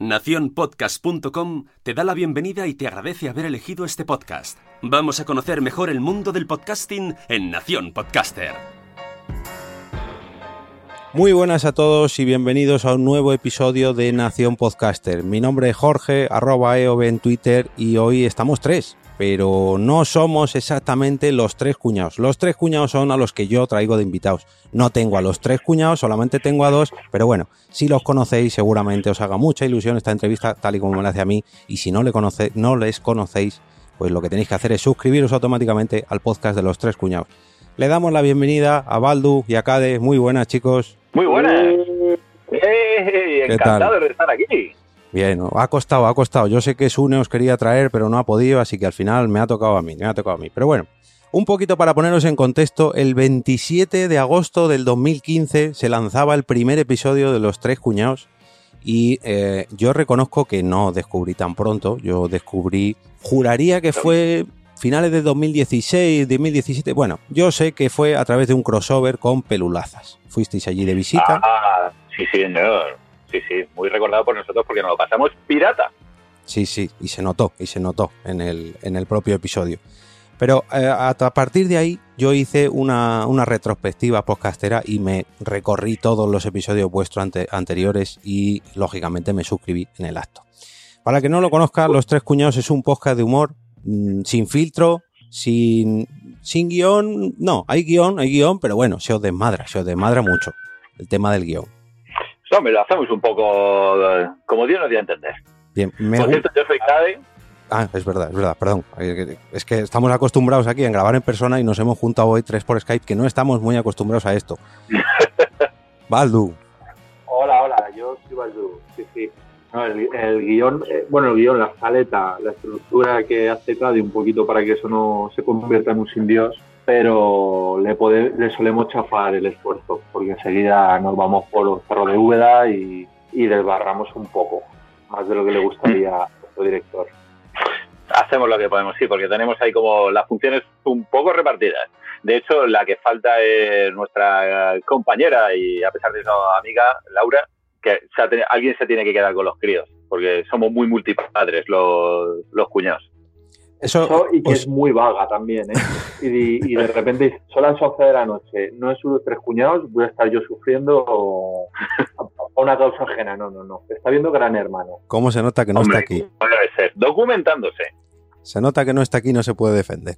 Naciónpodcast.com te da la bienvenida y te agradece haber elegido este podcast. Vamos a conocer mejor el mundo del podcasting en Nación Podcaster. Muy buenas a todos y bienvenidos a un nuevo episodio de Nación Podcaster. Mi nombre es Jorge, arroba EOB en Twitter y hoy estamos tres, pero no somos exactamente los tres cuñados. Los tres cuñados son a los que yo traigo de invitados. No tengo a los tres cuñados, solamente tengo a dos, pero bueno, si los conocéis seguramente os haga mucha ilusión esta entrevista tal y como me la hace a mí y si no, le conoce, no les conocéis, pues lo que tenéis que hacer es suscribiros automáticamente al podcast de los tres cuñados. Le damos la bienvenida a Baldu y a Cade. Muy buenas, chicos. Muy buenas. ¡Eh! Encantado de estar aquí. Bien, ha costado, ha costado. Yo sé que Sune os quería traer, pero no ha podido, así que al final me ha tocado a mí, me ha tocado a mí. Pero bueno, un poquito para poneros en contexto, el 27 de agosto del 2015 se lanzaba el primer episodio de Los Tres Cuñados y eh, yo reconozco que no descubrí tan pronto, yo descubrí, juraría que fue finales de 2016, 2017, bueno, yo sé que fue a través de un crossover con Pelulazas. Fuisteis allí de visita. Ah, sí, señor. Sí, sí, muy recordado por nosotros porque nos lo pasamos pirata. Sí, sí, y se notó, y se notó en el, en el propio episodio. Pero eh, a, partir de ahí yo hice una, una, retrospectiva podcastera y me recorrí todos los episodios vuestros ante, anteriores y lógicamente me suscribí en el acto. Para que no lo conozca, Los Tres Cuñados es un podcast de humor mmm, sin filtro, sin, sin guion. No, hay guion, hay guion, pero bueno, se os desmadra, se os desmadra mucho el tema del guion. Hombre, lo hacemos un poco eh, como Dios nos dio a entender. Bien, me Por cierto, yo soy Cade. Ah, es verdad, es verdad, perdón. Es que estamos acostumbrados aquí en grabar en persona y nos hemos juntado hoy tres por Skype, que no estamos muy acostumbrados a esto. Baldu. Hola, hola, yo soy Baldu. Sí, sí. No, el, el, guion, eh, bueno, el guion, la escaleta, la estructura que hace Cade un poquito para que eso no se convierta en un sin Dios, pero le, le solemos chafar el esfuerzo, porque enseguida nos vamos por los cerros de Úbeda y, desbarramos un poco, más de lo que le gustaría a nuestro director. Hacemos lo que podemos, sí, porque tenemos ahí como las funciones un poco repartidas. De hecho, la que falta es nuestra compañera y a pesar de eso amiga, Laura, que alguien se tiene que quedar con los críos, porque somos muy multipadres los cuñados. Eso, Eso, y que es muy vaga también, ¿eh? Y, y, de repente son las 11 de la noche, no es uno tres cuñados, voy a estar yo sufriendo o, una causa ajena. No, no, no. Está viendo Gran Hermano. ¿Cómo se nota que no Hombre, está aquí? Debe ser, documentándose. Se nota que no está aquí y no se puede defender.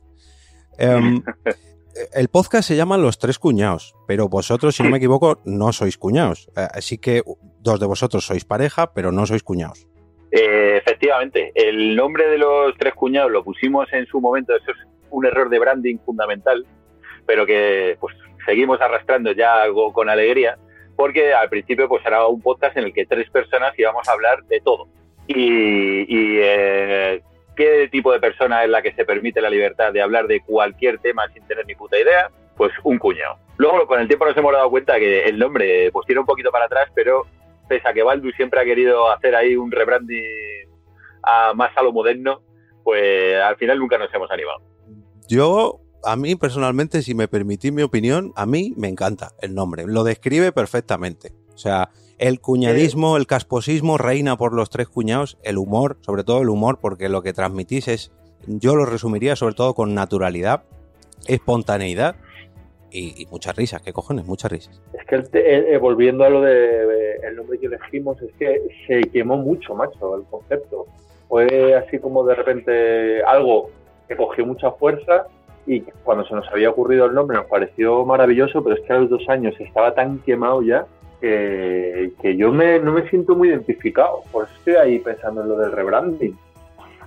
Um, el podcast se llama Los Tres Cuñados, pero vosotros, si no me equivoco, no sois cuñados. Así que dos de vosotros sois pareja, pero no sois cuñados. Eh, efectivamente, el nombre de los tres cuñados lo pusimos en su momento, eso es un error de branding fundamental, pero que pues seguimos arrastrando ya algo con alegría, porque al principio pues era un podcast en el que tres personas íbamos a hablar de todo. Y, y eh, qué tipo de persona es la que se permite la libertad de hablar de cualquier tema sin tener ni puta idea, pues un cuñado. Luego con el tiempo nos hemos dado cuenta que el nombre pues tiene un poquito para atrás, pero pese a que Baldu siempre ha querido hacer ahí un rebranding a más a lo moderno, pues al final nunca nos hemos animado. Yo, a mí personalmente, si me permitís mi opinión, a mí me encanta el nombre, lo describe perfectamente. O sea, el cuñadismo, el casposismo reina por los tres cuñados, el humor, sobre todo el humor, porque lo que transmitís es, yo lo resumiría sobre todo con naturalidad, espontaneidad y, muchas risas, ¿qué cojones? Muchas risas. Es que eh, volviendo a lo de el nombre que elegimos, es que se quemó mucho, macho, el concepto. Fue así como de repente algo que cogió mucha fuerza y cuando se nos había ocurrido el nombre nos pareció maravilloso, pero es que a los dos años estaba tan quemado ya que, yo me, no me siento muy identificado. Por eso estoy ahí pensando en lo del rebranding.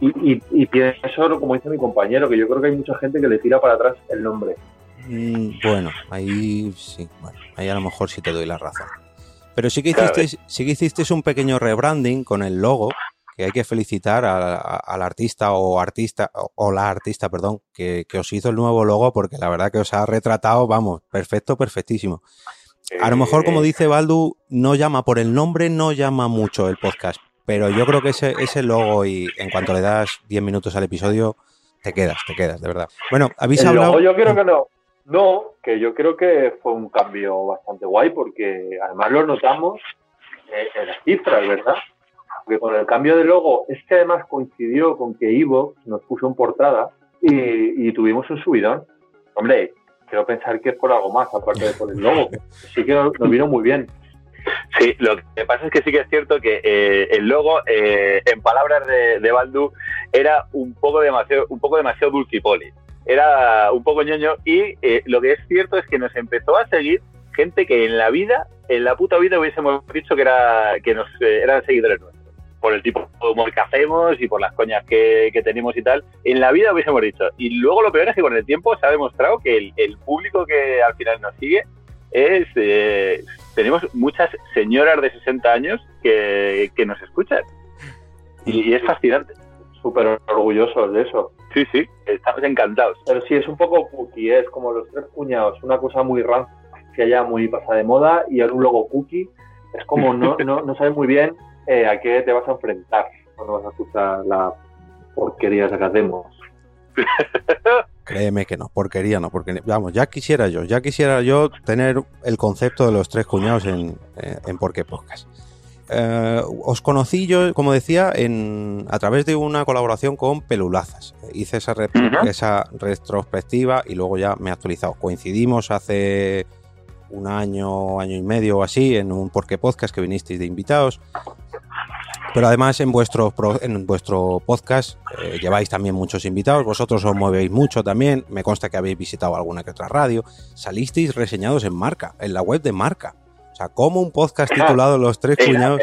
Y, y, pienso, como dice mi compañero, que yo creo que hay mucha gente que le tira para atrás el nombre. Mm, bueno, ahí sí, bueno, ahí a lo mejor sí te doy la razón. Pero sí que hiciste, sí que hiciste un pequeño rebranding con el logo que hay que felicitar al artista o artista, o, la artista, perdón, que, os hizo el nuevo logo porque la verdad que os ha retratado, vamos, perfecto, perfectísimo. A lo mejor, como dice Baldu, no llama por el nombre, no llama mucho el podcast, pero yo creo que ese, ese logo y en cuanto le das 10 minutos al episodio, te quedas, te quedas, de verdad. Bueno, habéis hablado... yo creo que no. No, que yo creo que fue un cambio bastante guay porque además lo notamos en las cifras, ¿verdad? porque con el cambio de logo, es que además coincidió con que Ivo nos puso en portada y, tuvimos un subidón. Hombre, quiero pensar que es por algo más, aparte de por el logo. Sí que nos, vino muy bien. Sí, lo que pasa es que sí que es cierto que eh, el logo, eh, en palabras de, de Baldu, era un poco demasiado, un poco demasiado dulcipoli. Era un poco ñoño y eh, lo que es cierto es que nos empezó a seguir gente que en la vida, en la puta vida hubiésemos dicho que era que nos eran seguidores nuestros por el tipo de humor que hacemos y por las coñas que, tenemos y tal, en la vida hubiésemos dicho. Y luego lo peor es que con el tiempo se ha demostrado que el, público que al final nos sigue es... Eh, tenemos muchas señoras de 60 años que, nos escuchan. Y, es fascinante. Súper orgullosos de eso. Sí, sí, estamos encantados. Pero sí, es un poco cookie, es como los tres cuñados, una cosa muy rancia ya muy pasada de moda y ahora un logo cookie. Es como no, no, no sabe muy bien eh, a qué te vas a enfrentar cuando vas a escuchar la porquería que hacemos. Créeme que no, porquería no, porque vamos, ya quisiera yo, ya quisiera yo tener el concepto de los tres cuñados en, eh, en Por qué Podcast. Eh, os conocí yo, como decía, en, a través de una colaboración con Pelulazas. Hice esa, esa retrospectiva y luego ya me he actualizado. Coincidimos hace un año, año y medio o así en un Por qué Podcast que vinisteis de invitados. Pero además en vuestro, en vuestro podcast eh, lleváis también muchos invitados, vosotros os movéis mucho también, me consta que habéis visitado alguna que otra radio, salisteis reseñados en Marca, en la web de Marca. O sea, como un podcast titulado Los Tres Cuñados...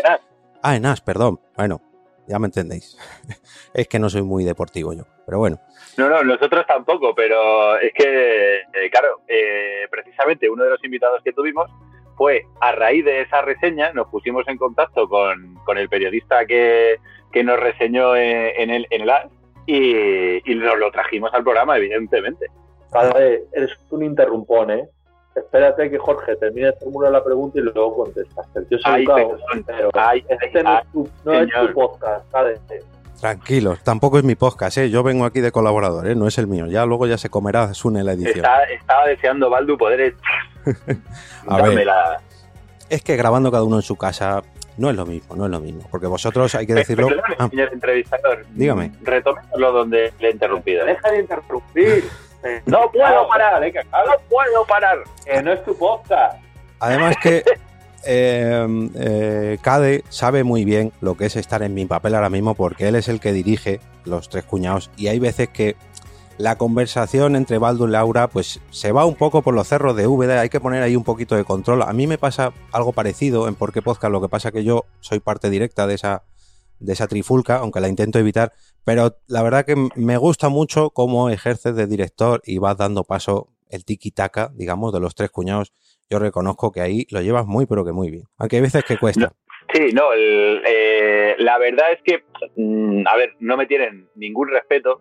Ah, en As, perdón. Bueno, ya me entendéis. es que no soy muy deportivo yo, pero bueno. No, no, nosotros tampoco, pero es que, eh, claro, eh, precisamente uno de los invitados que tuvimos fue a raíz de esa reseña, nos pusimos en contacto con, el periodista que, nos reseñó en, el, en el AS y, y, nos lo trajimos al programa, evidentemente. Padre, eres un interrumpón, ¿eh? Espérate que Jorge termine de formular la pregunta y luego contestas. Yo soy pero este no, es tu, no es tu podcast, ¿sabes? Tranquilos, tampoco es mi podcast, ¿eh? yo vengo aquí de colaborador, ¿eh? no es el mío. Ya luego ya se comerá Sune la edición. estaba deseando, Baldu, poder a ver, Es que grabando cada uno en su casa no es lo mismo, no es lo mismo. Porque vosotros hay que decirlo. Ah. señor entrevistador. Dígame. Retomemos donde le he interrumpido. Deja de interrumpir. No puedo parar, eh, no puedo parar. Que no es tu podcast. Además que eh, eh, Cade sabe muy bien lo que es estar en mi papel ahora mismo porque él es el que dirige los tres cuñados y hay veces que la conversación entre Baldo y Laura pues se va un poco por los cerros de VD, hay que poner ahí un poquito de control. A mí me pasa algo parecido en Por qué Podcast, lo que pasa que yo soy parte directa de esa, de esa trifulca, aunque la intento evitar, pero la verdad que me gusta mucho cómo ejerces de director y vas dando paso el tiki-taka, digamos, de los tres cuñados yo reconozco que ahí lo llevas muy, pero que muy bien. Aunque hay veces que cuesta. sí, no, eh, la verdad es que, mm, a ver, no me tienen ningún respeto,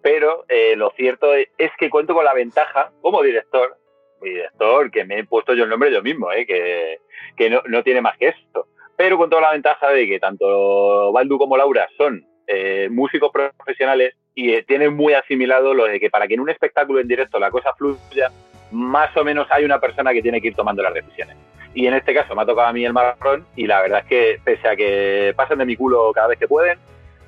pero eh, lo cierto es que cuento con la ventaja como director, director, que me he puesto yo el nombre yo mismo, eh, que, que no, no, tiene más que esto, pero con la ventaja de que tanto Baldu como Laura son músicos profesionales y tienen muy asimilado lo de que para que en un espectáculo en directo la cosa fluya, más o menos hay una persona que tiene que ir tomando las decisiones. Y en este caso me ha tocado a mí el marrón y la verdad es que pese a que pasan de mi culo cada vez que pueden,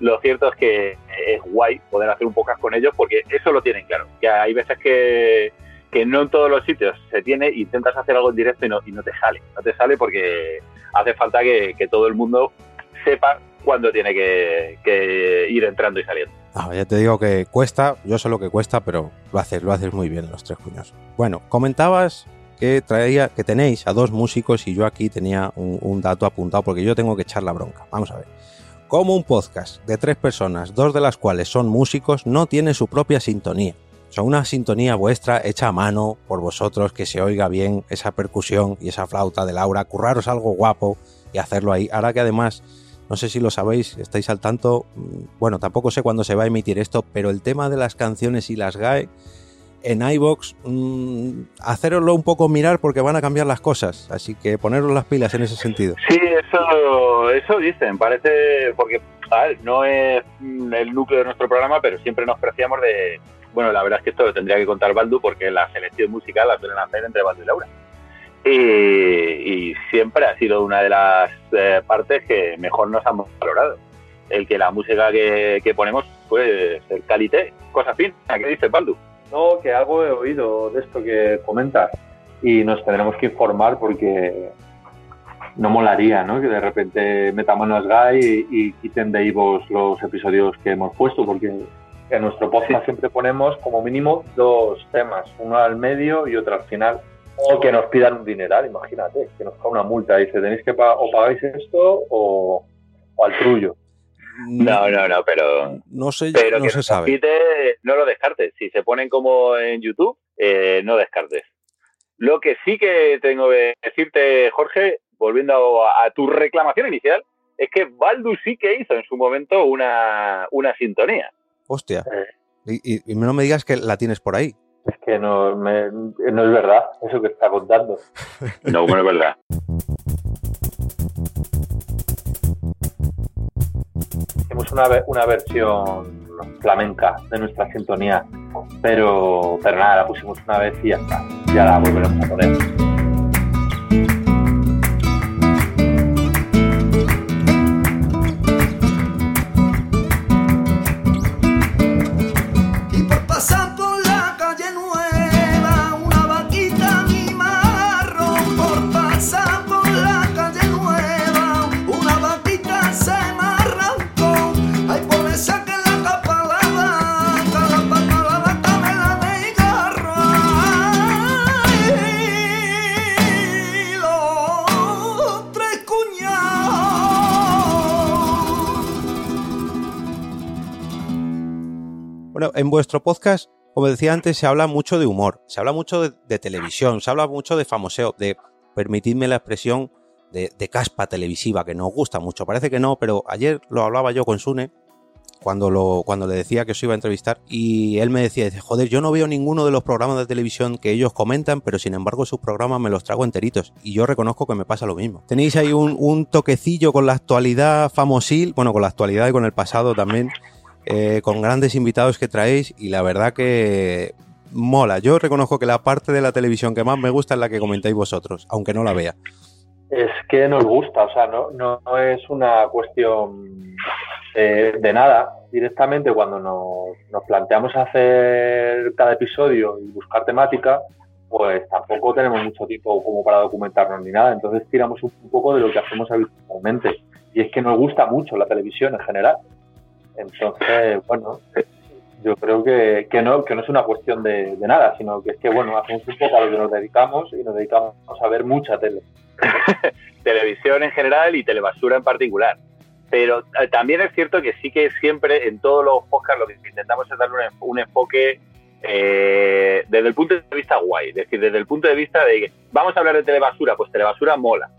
lo cierto es que es guay poder hacer un podcast con ellos porque eso lo tienen claro. Que hay veces que, que no en todos los sitios se tiene, intentas hacer algo en directo y no, y no te sale. No te sale porque hace falta que, todo el mundo sepa cuándo tiene que, ir entrando y saliendo. Ah, ya te digo que cuesta, yo sé lo que cuesta, pero lo haces, lo haces muy bien los tres cuños. Bueno, comentabas que traía, que tenéis a dos músicos y yo aquí tenía un, un dato apuntado porque yo tengo que echar la bronca. Vamos a ver. Como un podcast de tres personas, dos de las cuales son músicos, no tiene su propia sintonía. Son una sintonía vuestra hecha a mano por vosotros, que se oiga bien esa percusión y esa flauta de Laura, curraros algo guapo y hacerlo ahí. Ahora que además, no sé si lo sabéis, estáis al tanto, mm, bueno, tampoco sé cuándo se va a emitir esto, pero el tema de las canciones y las GAE en iBox, mmm, haceroslo un poco mirar porque van a cambiar las cosas, así que poneros las pilas en ese sentido. Sí, eso, eso dicen, parece, porque no es el núcleo de nuestro programa, pero siempre nos preciamos de, bueno, la verdad es que esto lo tendría que contar Baldu porque la selección musical la suelen hacer entre Baldu y Laura. Y, siempre ha sido una de las eh, partes que mejor nos hemos valorado. El que la música que, ponemos, pues el calité, cosa fina, ¿qué dice Baldu? No, que algo he oído de esto que comentas y nos tendremos que informar porque no molaría, ¿no? Que de repente metamos a Sky y, y quiten de Ivos los episodios que hemos puesto porque en nuestro podcast siempre ponemos como mínimo dos temas, uno al medio y otro al final. O que nos pidan un dineral, imagínate, que nos cae una multa y dice, tenéis que pagar, o pagáis esto o, al trullo. No, no, no, pero no sé, pero no que se sabe. no lo descartes. Si se ponen como en YouTube, eh, no descartes. Lo que sí que tengo que decirte, Jorge, volviendo a, tu reclamación inicial, es que Baldu sí que hizo en su momento una, una sintonía. Hostia. Y, no me digas que la tienes por ahí. Es que no, no es verdad eso que está contando. no, bueno, es verdad. Hicimos una, una versión flamenca de nuestra sintonía, pero, pero nada, la pusimos una vez y ya está. Ya la volveremos a poner. Vuestro podcast, como decía antes, se habla mucho de humor, se habla mucho de, televisión, se habla mucho de famoseo, de, permitidme la expresión, de, caspa televisiva, que nos gusta mucho. Parece que no, pero ayer lo hablaba yo con Sune, cuando, lo, cuando le decía que os iba a entrevistar, y él me decía, dice, joder, yo no veo ninguno de los programas de televisión que ellos comentan, pero sin embargo sus programas me los trago enteritos, y yo reconozco que me pasa lo mismo. Tenéis ahí un, un toquecillo con la actualidad famosil, bueno, con la actualidad y con el pasado también, eh, con grandes invitados que traéis y la verdad que mola. Yo reconozco que la parte de la televisión que más me gusta es la que comentáis vosotros, aunque no la vea. Es que nos gusta, o sea, no, es una cuestión de nada. Directamente cuando nos, nos planteamos hacer cada episodio y buscar temática, pues tampoco tenemos mucho tiempo como para documentarnos ni nada. Entonces tiramos un poco de lo que hacemos habitualmente. Y es que nos gusta mucho la televisión en general. Entonces, bueno, yo creo que, que, no, que no es una cuestión de, nada, sino que es que, bueno, hacemos un poco a lo que nos dedicamos y nos dedicamos a ver mucha tele. Televisión en general y telebasura en particular. Pero eh, también es cierto que sí que siempre en todos los podcasts lo que intentamos es darle un, enfoque eh, desde el punto de vista guay, es decir, desde el punto de vista de que vamos a hablar de telebasura, pues telebasura mola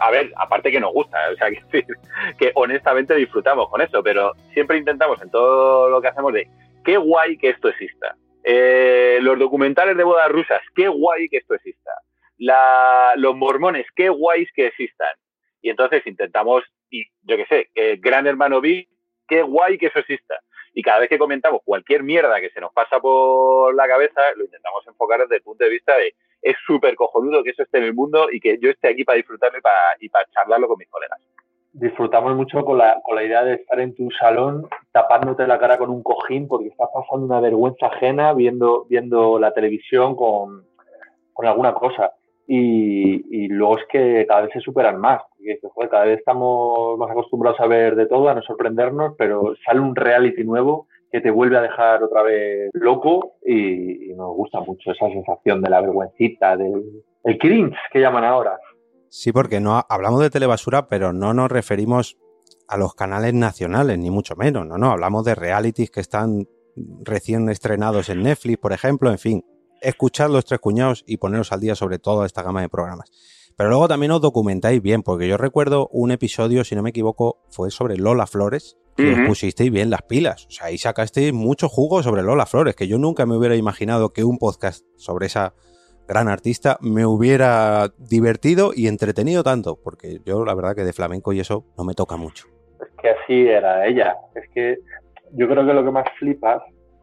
a ver, aparte que nos gusta, o sea, que, honestamente disfrutamos con eso, pero siempre intentamos en todo lo que hacemos de qué guay que esto exista. Eh, los documentales de bodas rusas, qué guay que esto exista. los mormones, qué guays que existan. Y entonces intentamos, y yo qué sé, Gran Hermano B, qué guay que eso exista. Y cada vez que comentamos cualquier mierda que se nos pasa por la cabeza, lo intentamos enfocar desde el punto de vista de es súper cojonudo que eso esté en el mundo y que yo esté aquí para disfrutarlo y para, charlarlo con mis colegas. Disfrutamos mucho con la, con la idea de estar en tu salón tapándote la cara con un cojín porque estás pasando una vergüenza ajena viendo, viendo la televisión con, con alguna cosa. Y, luego es que cada vez se superan más. Porque, cada vez estamos más acostumbrados a ver de todo, a no sorprendernos, pero sale un reality nuevo que te vuelve a dejar otra vez loco y, nos gusta mucho esa sensación de la vergüencita, del el cringe que llaman ahora. Sí, porque no hablamos de telebasura, pero no nos referimos a los canales nacionales, ni mucho menos, no, no, hablamos de realities que están recién estrenados en Netflix, por ejemplo, en fin, escuchad los tres cuñados y poneros al día sobre toda esta gama de programas. Pero luego también os documentáis bien, porque yo recuerdo un episodio, si no me equivoco, fue sobre Lola Flores, os pusisteis bien las pilas. O sea, ahí sacasteis mucho jugo sobre Lola Flores, que yo nunca me hubiera imaginado que un podcast sobre esa gran artista me hubiera divertido y entretenido tanto, porque yo la verdad que de flamenco y eso no me toca mucho. Es que así era ella. Es que yo creo que lo que más flipas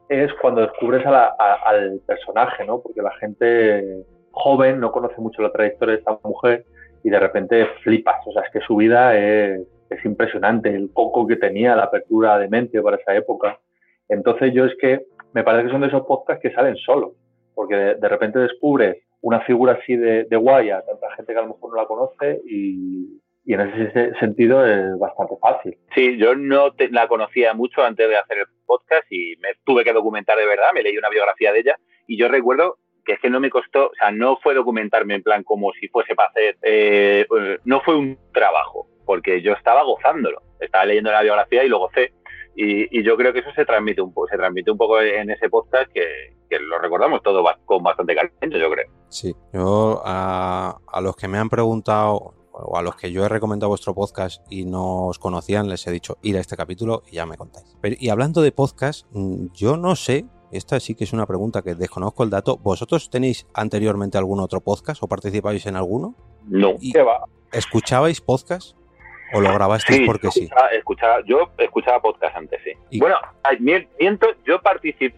es cuando descubres al personaje, ¿no? Porque la gente joven no conoce mucho la trayectoria de esta mujer y de repente flipas. O sea, es que su vida es, es impresionante, el coco que tenía, la apertura de mente para esa época. Entonces yo es que me parece que son de esos podcasts que salen solos porque de, repente descubres una figura así de, de guay a tanta gente que a lo mejor no la conoce y, en ese sentido es bastante fácil. Sí, yo no la conocía mucho antes de hacer el podcast y me tuve que documentar de verdad, me leí una biografía de ella y yo recuerdo que es que no me costó, o sea, no fue documentarme en plan como si fuese para hacer, eh, no fue un trabajo, porque yo estaba gozándolo, estaba leyendo la biografía y lo gocé y, yo creo que eso se transmite un poco, se transmite un poco en ese podcast que, lo recordamos todo con bastante cariño, yo creo. Sí, yo a, los que me han preguntado o a los que yo he recomendado vuestro podcast y no os conocían, les he dicho ir a este capítulo y ya me contáis. y hablando de podcast, mm, yo no sé, esta sí que es una pregunta que desconozco el dato. ¿Vosotros tenéis anteriormente algún otro podcast o participáis en alguno? No, ¿qué va? ¿Escuchabais podcast? ¿O lo grabasteis porque sí? Escuchaba, yo escuchaba podcast antes, sí. Bueno, miento, yo,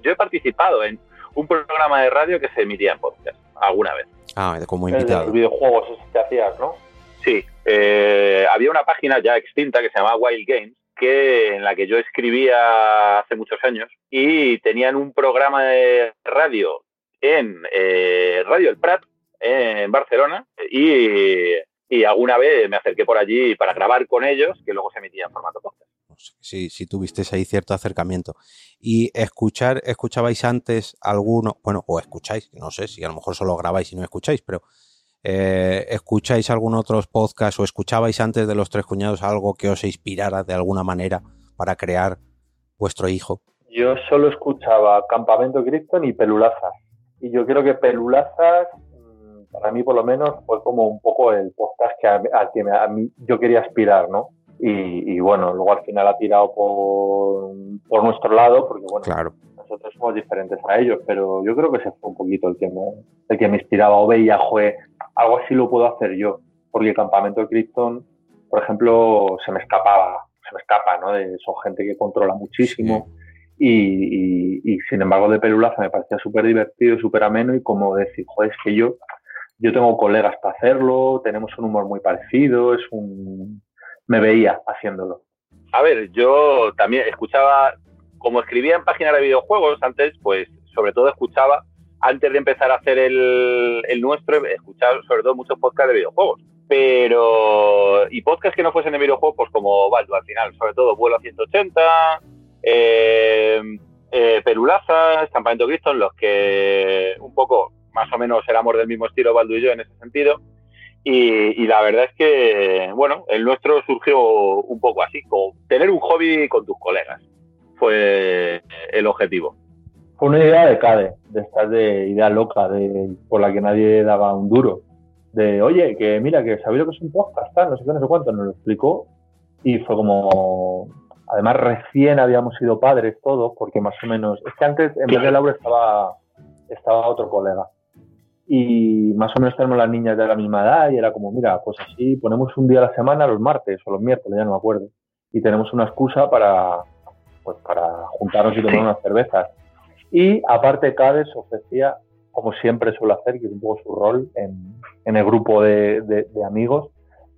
yo he participado en un programa de radio que se emitía en podcast alguna vez. Ah, como invitado. Los videojuegos que hacías, ¿no? Sí. Eh, había una página ya extinta que se llamaba Wild Games, que, en la que yo escribía hace muchos años y tenían un programa de radio en eh, Radio El Prat, en Barcelona, y y alguna vez me acerqué por allí para grabar con ellos, que luego se emitía en formato podcast. Sí, sí tuvisteis ahí cierto acercamiento. Y escuchar, escuchabais antes alguno, bueno, o escucháis, no sé si a lo mejor solo grabáis y no escucháis, pero eh, ¿escucháis algún otro podcast o escuchabais antes de los tres cuñados algo que os inspirara de alguna manera para crear vuestro hijo? Yo solo escuchaba Campamento Cristo y Pelulazas. Y yo creo que Pelulazas para mí por lo menos fue como un poco el podcast que a, que a mí yo quería aspirar, ¿no? Y, bueno, luego al final ha tirado por, por nuestro lado, porque bueno, claro. nosotros somos diferentes a ellos, pero yo creo que ese fue un poquito el que me, el que me inspiraba o veía, fue algo así lo puedo hacer yo, porque el campamento de Krypton, por ejemplo, se me escapaba, se me escapa, ¿no? De, son gente que controla muchísimo. Y, y, sin embargo de Pelulaza me parecía súper divertido, súper ameno y como decir, joder, es que yo yo tengo colegas para hacerlo, tenemos un humor muy parecido, es un... me veía haciéndolo. A ver, yo también escuchaba, como escribía en páginas de videojuegos antes, pues sobre todo escuchaba, antes de empezar a hacer el, el nuestro, escuchaba sobre todo muchos podcasts de videojuegos. Pero, y podcasts que no fuesen de videojuegos, pues como Baldo al final, sobre todo Vuelo a 180, eh, eh, Perulaza, Campamento Cristo, en los que un poco más o menos éramos del mismo estilo Baldu y yo en ese sentido. Y, la verdad es que, bueno, el nuestro surgió un poco así, como tener un hobby con tus colegas. Fue el objetivo. Fue una idea de CADE, de estar de idea loca, de, por la que nadie daba un duro. De, oye, que mira, que sabéis lo que es un podcast, tal, no sé qué, no sé cuánto, nos lo explicó. Y fue como, además recién habíamos sido padres todos, porque más o menos, es que antes en vez de Laura estaba, estaba otro colega y más o menos tenemos las niñas de la misma edad y era como, mira, pues así ponemos un día a la semana, los martes o los miércoles, ya no me acuerdo, y tenemos una excusa para, pues, para juntarnos y tomar unas cervezas. Y aparte Cades ofrecía, como siempre suele hacer, que es un poco su rol en, en el grupo de, de, amigos,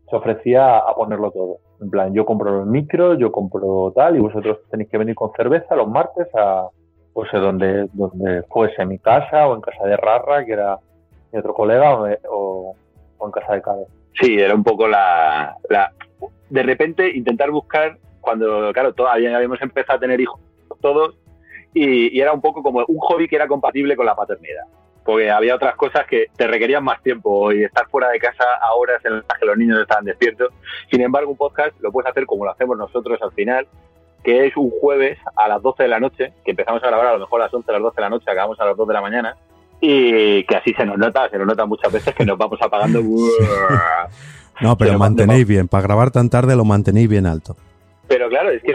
se ofrecía a ponerlo todo. En plan, yo compro los micros, yo compro tal, y vosotros tenéis que venir con cerveza los martes a, pues, donde, donde fuese, en mi casa o en casa de Rarra, que era mi otro colega, o, en casa de Cade. Sí, era un poco la, la... De repente intentar buscar, cuando, claro, todavía habíamos empezado a tener hijos todos, y, y era un poco como un hobby que era compatible con la paternidad porque había otras cosas que te requerían más tiempo y estar fuera de casa a horas en las que los niños estaban despiertos. Sin embargo, un podcast lo puedes hacer como lo hacemos nosotros al final, que es un jueves a las 12 de la noche, que empezamos a grabar a lo mejor a las 11 a las 12 de la noche, acabamos a las 2 de la mañana, y que así se nos nota, se nos nota muchas veces que nos vamos apagando. no, pero mantenéis bien, para grabar tan tarde lo mantenéis bien alto. Pero claro, es que...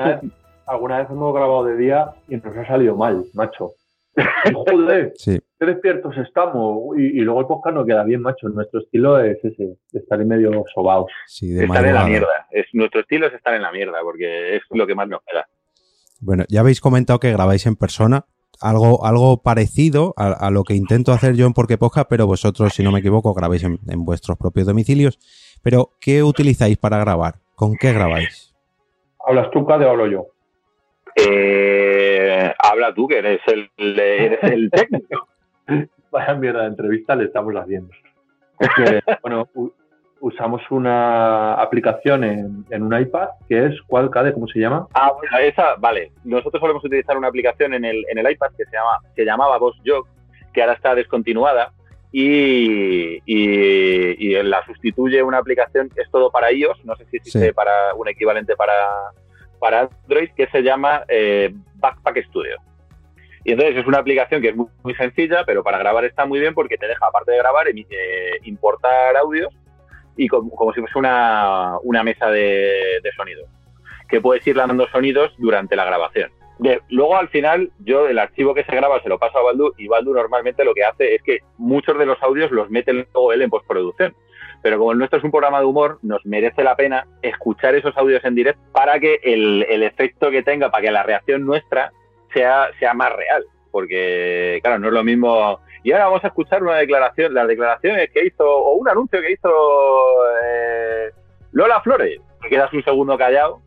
Alguna vez hemos grabado de día y nos ha salido mal, macho. Joder, qué despiertos estamos. Y, luego el podcast no queda bien, macho. Nuestro estilo es ese, estar en medio sobao. estar en la mierda. Es, nuestro estilo es estar en la mierda, porque es lo que más nos queda. Bueno, ya habéis comentado que grabáis en persona. Algo, algo parecido a, lo que intento hacer yo en Porque Podcast, pero vosotros, si no me equivoco, grabáis en, en vuestros propios domicilios. Pero, ¿qué utilizáis para grabar? ¿Con qué grabáis? ¿Hablas tú, Cade, o hablo yo? Eh, habla tú, que eres el, eres el técnico. Vaya mierda de entrevista le estamos haciendo. bueno, usamos una aplicación en, un iPad que es, ¿cuál, Cade? ¿Cómo se llama? Ah, bueno, esa, vale. Nosotros solemos utilizar una aplicación en el, en el iPad que se llama que llamaba VoxJog, que ahora está descontinuada y, y, la sustituye una aplicación que es todo para iOS. No sé si existe para un equivalente para, para Android que se llama eh, Backpack Studio. Y entonces es una aplicación que es muy, sencilla, pero para grabar está muy bien porque te deja, aparte de grabar, importar audios y como, si fuese una, mesa de, sonido, que puedes ir dando sonidos durante la grabación. luego al final yo el archivo que se graba se lo paso a Baldu y Baldu normalmente lo que hace es que muchos de los audios los mete luego él en postproducción pero como el nuestro es un programa de humor, nos merece la pena escuchar esos audios en directo para que el, efecto que tenga, para que la reacción nuestra sea, sea más real. Porque, claro, no es lo mismo. Y ahora vamos a escuchar una declaración, las declaraciones que hizo, o un anuncio que hizo eh, Lola Flores. Te quedas un segundo callado.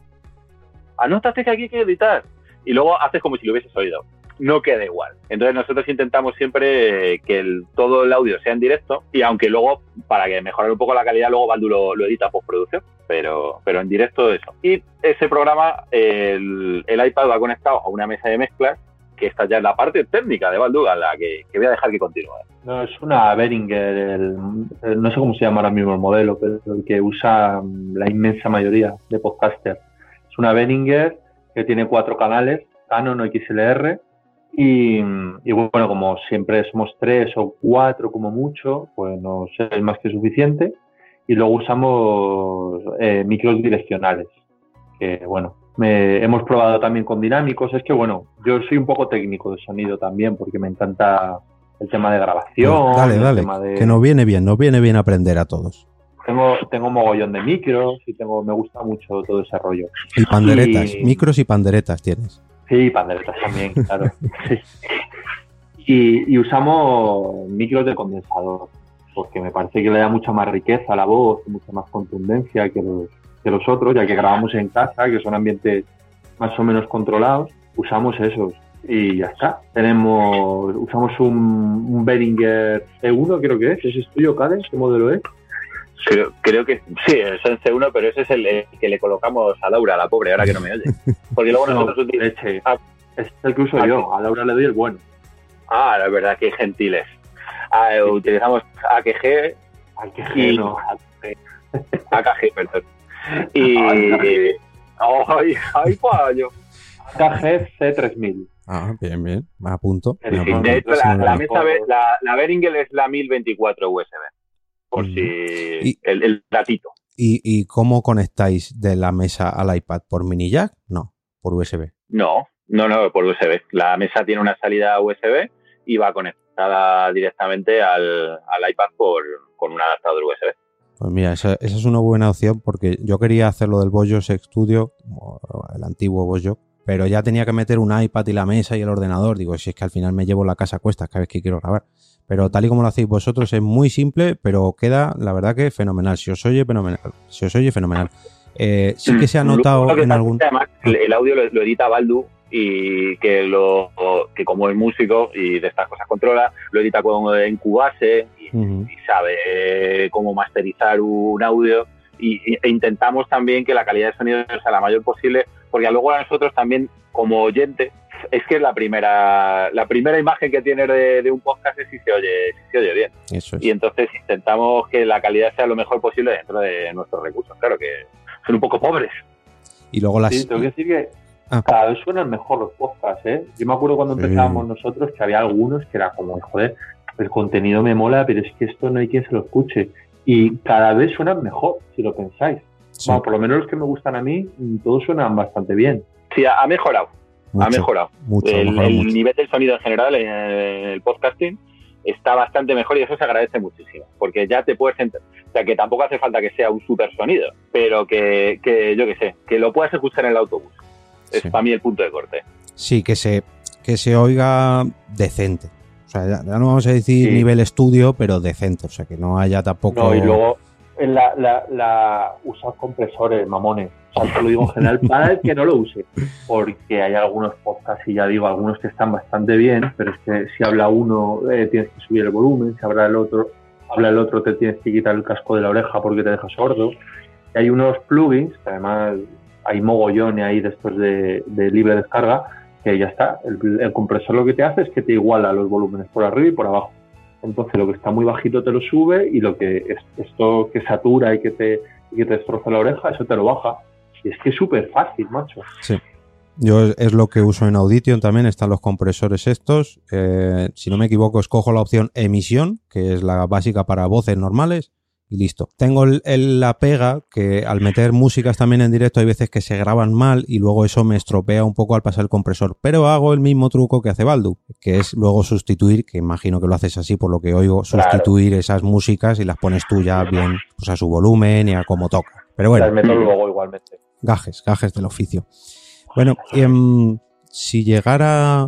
Anótate que aquí hay que editar. Y luego haces como si lo hubieses oído no queda igual. Entonces nosotros intentamos siempre que todo el audio sea en directo y aunque luego, para que mejorar un poco la calidad, luego Baldu lo, edita postproducción, pero, pero en directo eso. Y ese programa, el, iPad va conectado a una mesa de mezclas que esta ya es la parte técnica de Baldu, a la que, voy a dejar que continúe. No, es una Behringer, no sé cómo se llama ahora mismo el modelo, pero el que usa la inmensa mayoría de podcasters. Es una Behringer que tiene cuatro canales, Canon XLR, y, bueno, como siempre somos tres o cuatro como mucho, pues no es más que suficiente. Y luego usamos eh, micros direccionales, que bueno, hemos probado también con dinámicos. Es que bueno, yo soy un poco técnico de sonido también, porque me encanta el tema de grabación. dale, dale, que nos viene bien, nos viene bien aprender a todos. Tengo, tengo un mogollón de micros y tengo, me gusta mucho todo ese rollo. Y panderetas, micros y panderetas tienes. Sí, panderetas también, claro. Y, usamos micros de condensador, porque me parece que le da mucha más riqueza a la voz, mucha más contundencia que los, que los otros, ya que grabamos en casa, que son ambientes más o menos controlados, usamos esos y ya está. Tenemos, usamos un, un Behringer E1, creo que es, ¿es tuyo, Cade? ¿Qué modelo es? Creo, creo que sí, es el C1, pero ese es el, que le colocamos a Laura, la pobre, ahora que no me oye. Porque luego nosotros utilizamos. Ah, es el que uso yo, a Laura le doy el bueno. Ah, la verdad, que gentiles. Ah, eh, utilizamos AKG. AKG, no. AKG, perdón. Y. ¡Ay, ay, ay AKG C3000. Ah, bien, bien. Me apunto. Me apunto. De hecho, la, la, mesa, la, la Behringer es la 1024 USB por si el, el, datito. ¿Y, ¿Y, cómo conectáis de la mesa al iPad? ¿Por mini jack? No, por USB. No, no, no, por USB. La mesa tiene una salida USB y va conectada directamente al, al iPad por, con un adaptador USB. Pues mira, esa, esa, es una buena opción porque yo quería hacerlo del Boyo Studio, el antiguo Boyo, pero ya tenía que meter un iPad y la mesa y el ordenador. Digo, si es que al final me llevo la casa a cuestas cada vez que quiero grabar. Pero tal y como lo hacéis vosotros es muy simple, pero queda, la verdad que fenomenal. Si os oye, fenomenal. Si os oye, fenomenal. Eh, sí que se ha notado en algún... Además, el audio lo, lo edita Baldu y que lo que como es músico y de estas cosas controla, lo edita con, en Cubase y, Ujú. y sabe eh, cómo masterizar un audio y, e intentamos también que la calidad de sonido sea la mayor posible porque luego a nosotros también como oyente es que la primera la primera imagen que tienes de, de un podcast es si se oye si se oye bien Eso es. y entonces intentamos que la calidad sea lo mejor posible dentro de nuestros recursos claro que son un poco pobres Y luego las... Sí, tengo que decir que Ah. cada vez suenan mejor los podcasts, ¿eh? Yo me acuerdo cuando Sí. empezábamos nosotros que había algunos que era como, joder, el contenido me mola, pero es que esto no hay quien se lo escuche. Y cada vez suenan mejor, si lo pensáis. sí, Bueno, por lo menos los que me gustan a mí, todos suenan bastante bien. sí ha, ha mejorado ha mucho, mejorado mucho, el, mejora el mucho. nivel del sonido en general en el podcasting está bastante mejor y eso se agradece muchísimo, porque ya te puedes entender, o sea, que tampoco hace falta que sea un super sonido, pero que, que yo que sé, que lo puedas escuchar en el autobús. Es Sí. para mí el punto de corte. Sí, que se, que se oiga decente. O sea, ya, ya no vamos a decir Sí. nivel estudio, pero decente. O sea, que no haya tampoco... No, y luego en la, la, la usar compresores, mamones. O sea, te lo digo en general para el que no lo use. Porque hay algunos podcasts, y ya digo, algunos que están bastante bien, pero es que si habla uno eh, tienes que subir el volumen, si habla el otro, habla el otro te tienes que quitar el casco de la oreja porque te deja sordo. Y hay unos plugins, que además hay mogollones ahí después de, libre descarga, que ya está. El, el compresor lo que te hace es que te iguala los volúmenes por arriba y por abajo. Entonces lo que está muy bajito te lo sube y lo que es, esto que satura y que te, y que te destroza la oreja, eso te lo baja. Y es que es súper fácil, macho. Yo es- es lo que uso en Audition también, están los compresores estos. Eh, si no me equivoco, escojo la opción emisión, que es la básica para voces normales, y listo. Tengo el- el- la pega que al meter músicas también en directo hay veces que se graban mal y luego eso me estropea un poco al pasar el compresor. Pero hago el mismo truco que hace Baldu, que es luego sustituir, que imagino que lo haces así por lo que oigo, Claro. sustituir esas músicas y las pones tú ya bien pues a su volumen y a como toca. Pero bueno, Las meto luego igualmente. gajes, gajes del oficio. Bueno, em, si llegara,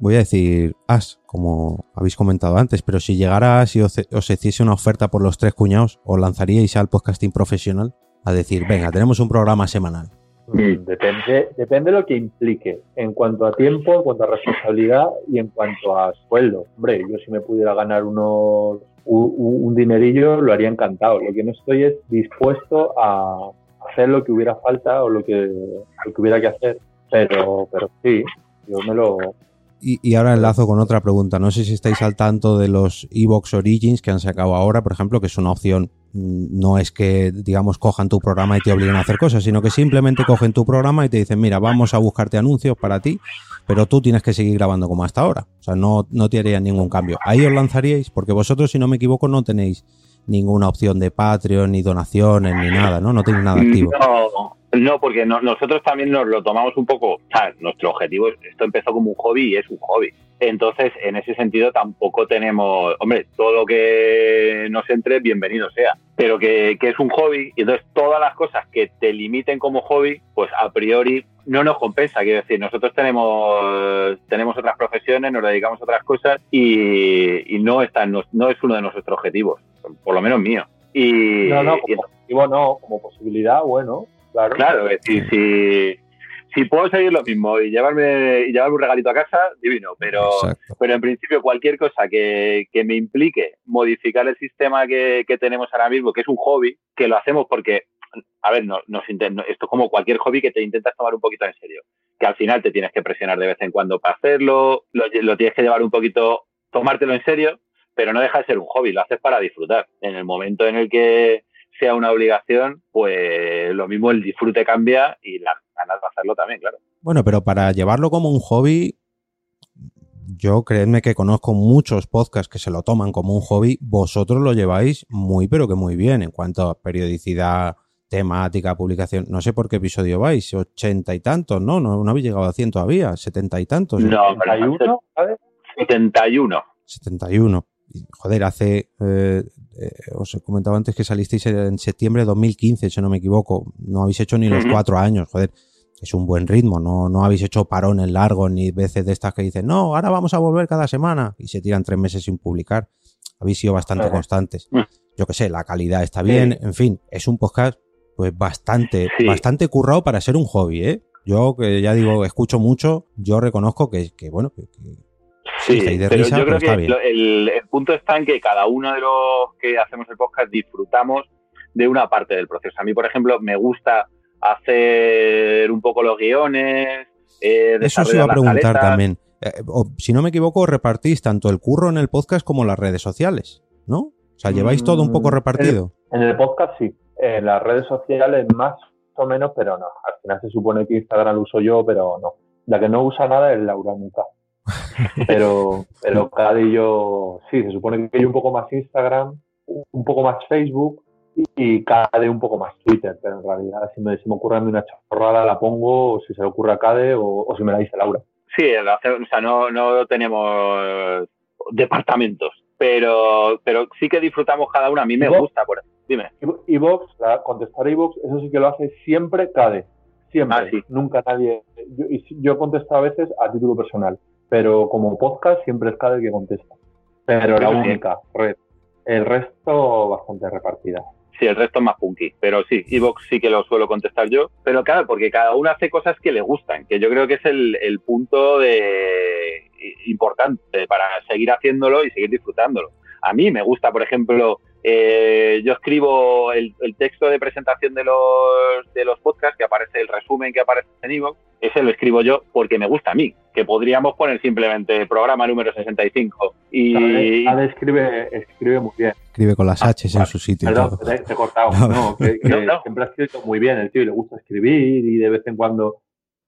voy a decir As, como habéis comentado antes, pero si llegara As y os, os hiciese una oferta por los tres cuñados, ¿os lanzaríais al podcasting profesional? A decir, venga, tenemos un programa semanal. Depende, depende de lo que implique en cuanto a tiempo, en cuanto a responsabilidad y en cuanto a sueldo. Hombre, yo si me pudiera ganar unos un, un dinerillo lo haría encantado. Lo que no estoy es dispuesto a hacer lo que hubiera falta o lo que, lo que hubiera que hacer. Pero, pero sí, yo me lo, Y, y ahora enlazo con otra pregunta. No sé si estáis al tanto de los Evox Origins que han sacado ahora, por ejemplo, que es una opción. mm, No es que, digamos, cojan tu programa y te obliguen a hacer cosas, sino que simplemente cogen tu programa y te dicen, mira, vamos a buscarte anuncios para ti, pero tú tienes que seguir grabando como hasta ahora. O sea, no, no te harían ningún cambio. Ahí os lanzaríais, porque vosotros, si no me equivoco, no tenéis ninguna opción de Patreon, ni donaciones, ni nada, ¿no? No tenéis nada activo. No, no, porque no- nosotros también nos lo tomamos un poco. O sea, nuestro objetivo es, esto empezó como un hobby y es un hobby. Entonces, en ese sentido, tampoco tenemos. Hombre, todo lo que nos entre, bienvenido sea. Pero que, que es un hobby, y entonces todas las cosas que te limiten como hobby, pues a priori no nos compensa. Quiero decir, nosotros tenemos, tenemos otras profesiones, nos dedicamos a otras cosas y, y no, está, nos- no es uno de nuestros objetivos, por lo menos mío. Y, No, no, y como objetivo no, como posibilidad, bueno, claro. Claro, es decir, si, si puedo seguir lo mismo y llevarme, y llevarme un regalito a casa, divino, pero, Exacto. pero en principio cualquier cosa que, que me implique modificar el sistema que, que tenemos ahora mismo, que es un hobby, que lo hacemos porque, a ver, no, nos esto es como cualquier hobby que te intentas tomar un poquito en serio, que al final te tienes que presionar de vez en cuando para hacerlo, lo, lo tienes que llevar un poquito, tomártelo en serio, pero no deja de ser un hobby, lo haces para disfrutar. En el momento en el que sea una obligación, pues lo mismo el disfrute cambia y las ganas de hacerlo también, claro. Bueno, pero para llevarlo como un hobby, yo creedme que conozco muchos podcasts que se lo toman como un hobby. Vosotros lo lleváis muy, pero que muy bien en cuanto a periodicidad, temática, publicación. No sé por qué episodio vais, ochenta y tantos, ¿no? No, no habéis llegado a cien todavía, setenta y tantos. No, pero 31, ¿sabes? 71. 71. Joder, hace. eh, eh, os he comentado antes que salisteis en septiembre de 2015, si no me equivoco. No habéis hecho ni los cuatro años, joder. Es un buen ritmo, no, no habéis hecho parones largos ni veces de estas que dicen, no, ahora vamos a volver cada semana y se tiran tres meses sin publicar. habéis sido bastante Ajá. constantes. Mm. Yo qué sé, la calidad está bien, en fin, es un podcast pues bastante, Sí. bastante currado para ser un hobby, ¿eh? Yo que ya digo, escucho mucho, yo reconozco que, que bueno, que, que Sí, de pero risa, yo creo que el, el punto está en que cada uno de los que hacemos el podcast disfrutamos de una parte del proceso. A mí, por ejemplo, me gusta hacer un poco los guiones. eh, Eso desarrollar iba a preguntar también. Eh, o, si no me equivoco, repartís tanto el curro en el podcast como las redes sociales, ¿no? O sea, lleváis todo un poco Mm, repartido. En el podcast sí, en las redes sociales más o menos, pero no. Al final se supone que Instagram lo uso yo, pero no. La que no usa nada es Laura nunca. Pero, pero Cade y yo, sí, se supone que yo un poco más Instagram, un poco más Facebook y, Cade un poco más Twitter, pero en realidad si me, si me ocurre a mí una chorrada la pongo, o si se le ocurre a Cade o, o si me la dice Laura. Sí, o sea, no, no tenemos departamentos, pero, pero sí que disfrutamos cada uno. A mí me gusta, por dime. Y Vox, contestar a Vox, eso sí que lo hace siempre Cade. Siempre. Ah, sí. Nunca nadie. Yo, yo contesto a veces a título personal, pero como podcast siempre es Cade el que contesta. Pero la sí. única red. El resto bastante repartida. Sí, el resto es más punky. Pero sí, Evox sí que lo suelo contestar yo. Pero claro, porque cada uno hace cosas que le gustan, que yo creo que es el, el punto de importante para seguir haciéndolo y seguir disfrutándolo. A mí me gusta, por ejemplo, eh, yo escribo el, el texto de presentación de los, de los podcasts, que aparece el resumen que aparece en Evox, ese lo escribo yo porque me gusta a mí, que podríamos poner simplemente programa número 65 y... Cade, Cade escribe, escribe muy bien. Escribe con las Ah, H en su sitio Perdón, te, te he cortado. No, No, que, que No, no. siempre ha escrito muy bien el tío y le gusta escribir y de vez en cuando,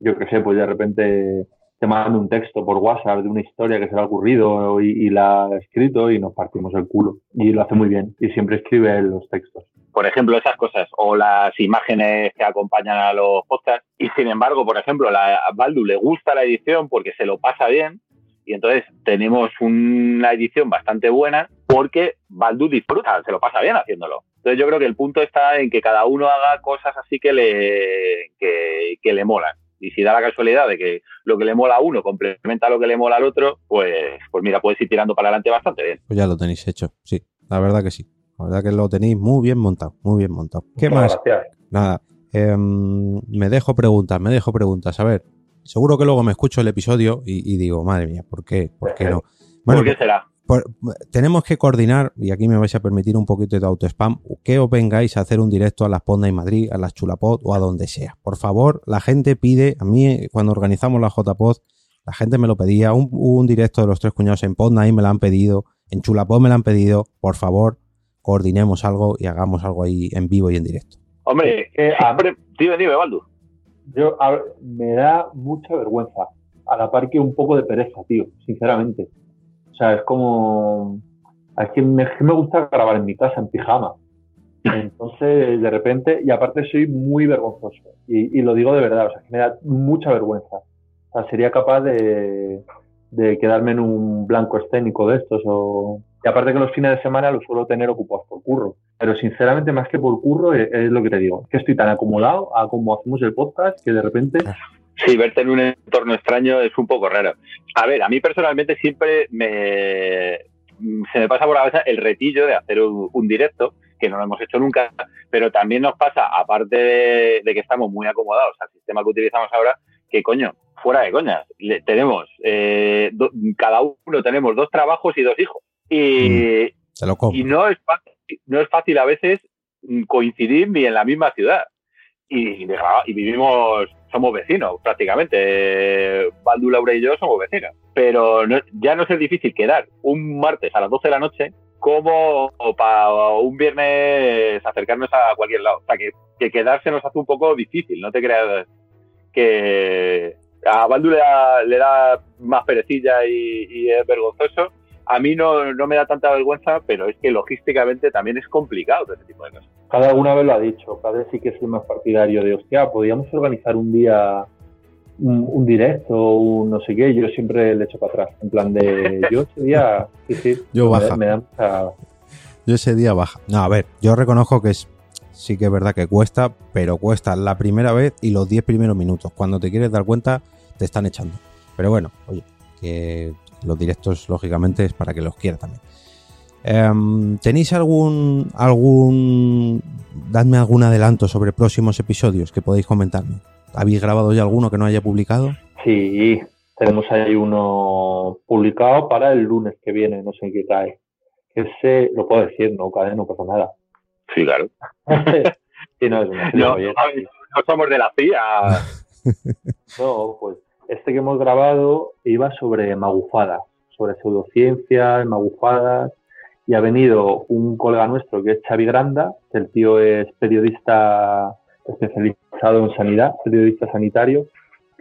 yo qué sé, pues de repente te manda un texto por WhatsApp de una historia que se le ha ocurrido y, la ha escrito y nos partimos el culo. Y lo hace muy bien y siempre escribe los textos. por ejemplo, esas cosas, o las imágenes que acompañan a los podcasts. Y sin embargo, por ejemplo, a Baldu le gusta la edición porque se lo pasa bien. Y entonces tenemos una edición bastante buena porque Baldu disfruta, se lo pasa bien haciéndolo. Entonces yo creo que el punto está en que cada uno haga cosas así que le, que, que le molan. Y si da la casualidad de que lo que le mola a uno complementa lo que le mola al otro, pues, pues mira, puedes ir tirando para adelante bastante bien. Pues ya lo tenéis hecho, sí. La verdad que sí. La verdad que lo tenéis muy bien montado, muy bien montado. ¿Qué Muchas más? gracias. Nada. em, me dejo preguntas, me dejo preguntas. A ver, seguro que luego me escucho el episodio y, y digo, madre mía, ¿por qué? ¿Por qué no? Bueno, ¿Por qué será? Por- tenemos que coordinar, y aquí me vais a permitir un poquito de auto-spam, que os vengáis a hacer un directo a las Ponda y Madrid, a las Chulapod o a donde sea. Por favor, la gente pide, a mí cuando organizamos la JPod, la gente me lo pedía, un, un directo de los tres cuñados en Ponda y me lo han pedido, en Chulapod me lo han pedido, por favor, coordinemos algo y hagamos algo ahí en vivo y en directo. Hombre, Eh, siempre- dime, dime, Baldu. Yo, a me da mucha vergüenza. A la par que un poco de pereza, tío, sinceramente. O sea, es como. Es que me, me gusta grabar en mi casa, en pijama. Entonces, de repente, y aparte soy muy vergonzoso. Y, y lo digo de verdad, o sea, que me da mucha vergüenza. O sea, sería capaz de, de quedarme en un blanco escénico de estos. O... Y aparte que los fines de semana los suelo tener ocupados por curro. Pero sinceramente, más que por curro, es, es lo que te digo. Es que estoy tan acomodado a como hacemos el podcast que de repente Sí, verte en un entorno extraño es un poco raro. A ver, a mí personalmente siempre me se me pasa por la cabeza el retillo de hacer un, un directo, que no lo hemos hecho nunca, pero también nos pasa, aparte de, de que estamos muy acomodados al sistema que utilizamos ahora, que coño, fuera de coñas, le- tenemos, eh, do- cada uno tenemos dos trabajos y dos hijos. Y, compro. y no es fácil, no es fácil a veces mm, coincidir ni en la misma ciudad. Y, vivimos, somos vecinos prácticamente. Baldu, Laura y yo somos vecinos. Pero no- ya no es difícil quedar un martes a las 12 de la noche como para un viernes acercarnos a cualquier lado. O sea, que, que quedarse nos hace un poco difícil, no te creas que a Baldu le da, le da más perecilla y es vergonzoso. A mí no, no me da tanta vergüenza, pero es que logísticamente también es complicado ese tipo de cosas. cada alguna vez lo ha dicho. Cada vez sí que es el más partidario de, hostia, podríamos organizar un día un, un directo, un no sé qué. Yo siempre le echo para atrás. En plan de, yo ese día, sí, sí. Yo me- baja. Me, da mucha- Yo ese día baja. No, a ver, yo reconozco que es sí que es verdad que cuesta, pero cuesta la primera vez y los 10 primeros minutos. Cuando te quieres dar cuenta, te están echando. Pero bueno, oye, que los directos, lógicamente, es para que los quiera también. Em, ¿Tenéis algún, algún, dadme algún adelanto sobre próximos episodios que podéis comentarme? ¿Habéis grabado ya alguno que no haya publicado? Sí, tenemos ahí uno publicado para el lunes que viene, no sé qué trae. Ese, lo puedo decir, no, cadena, no pasa nada. Sí, claro. sí, no, es una No, oye, no somos de la CIA. No, pues este que hemos grabado iba sobre magufadas, sobre pseudociencias, magufadas, y ha venido un colega nuestro que es Xavi Granda, que el tío es periodista especializado en sanidad, periodista sanitario,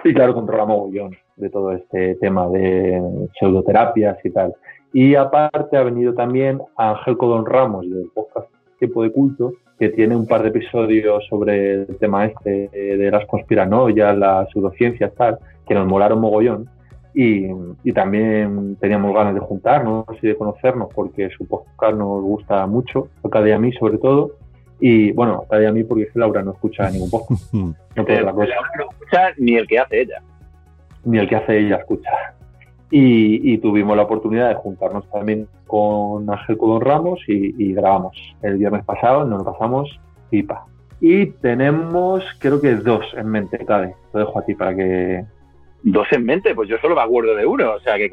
y claro, controla mogollón de todo este tema de pseudoterapias y tal. Y aparte ha venido también Ángel Codón Ramos del podcast Tiempo de Culto, que tiene un par de episodios sobre el tema este de las conspiranoias, las pseudociencias, tal, que nos molaron mogollón. Y, y también teníamos ganas de juntarnos y de conocernos porque su podcast nos gusta mucho, cada día a mí sobre todo. Y bueno, cada día a mí porque Laura no escucha ningún podcast. No puede Pero la cosa. no escucha ni el que hace ella. ni el que hace ella escucha. Y, y tuvimos la oportunidad de juntarnos también con Ángel Codón Ramos y, y grabamos el viernes pasado, nos lo pasamos pipa. Y tenemos, creo que dos en mente, Cade. Lo dejo a ti para que. Dos en mente, pues yo solo me acuerdo de uno. O sea, que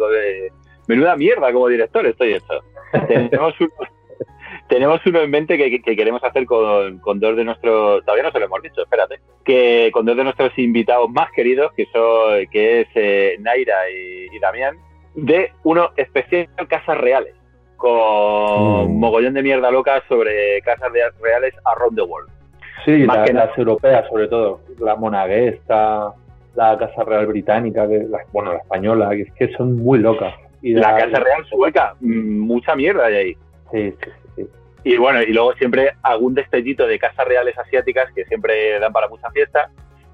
menuda mierda como director estoy hecho. tenemos, un- tenemos uno en mente que, que queremos hacer con, con dos de nuestros. Todavía no se lo hemos dicho, espérate. Que con dos de nuestros invitados más queridos, que son que es eh, Naira y, y Damián, de uno especial Casas Reales. Con Mm. mogollón de mierda loca sobre casas reales around the world. Sí, Más la- que las europeas, sobre todo. La monaguesta, la Casa Real Británica, que, la- bueno, la española, que es que son muy locas. Y La Casa Real sueca, mm, mucha mierda hay ahí. Sí, sí, sí. Y bueno, y luego siempre algún destellito de casas reales asiáticas que siempre dan para mucha fiesta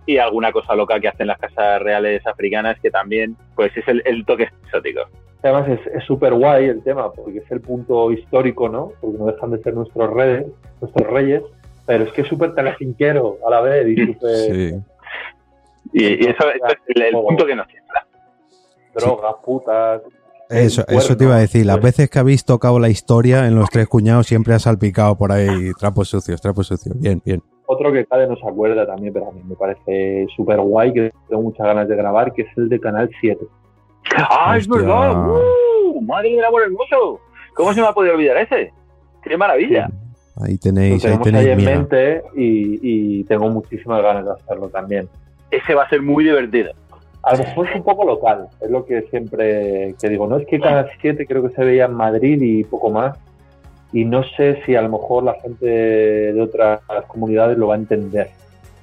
y alguna cosa loca que hacen las casas reales africanas que también pues es el, el toque exótico. Además es súper guay el tema, porque es el punto histórico, ¿no? Porque no dejan de ser nuestros reyes, nuestros reyes, pero es que es súper telecinquero a la vez y súper Sí. Y, y eso, eso es el, el punto que nos siembra. drogas, putas. Eso, eso te iba a decir. Las veces que habéis tocado la historia en los tres cuñados siempre ha salpicado por ahí trapos sucios, trapos sucios. Bien, bien. Otro que Cade no se acuerda también, pero a mí me parece súper guay, que tengo muchas ganas de grabar, que es el de Canal 7. ¡Ah, es verdad! ¡Uh! ¡Madre del amor hermoso! ¿Cómo se me ha podido olvidar ese? ¡Qué maravilla! Ahí tenéis, ahí tenemos ahí tenéis en mente y, y tengo muchísimas ganas de hacerlo también. Ese va a ser muy divertido. A lo mejor es un poco local, es lo que siempre que digo. No es que Canal 7 creo que se veía en Madrid y poco más. Y no sé si a lo mejor la gente de otras comunidades lo va a entender.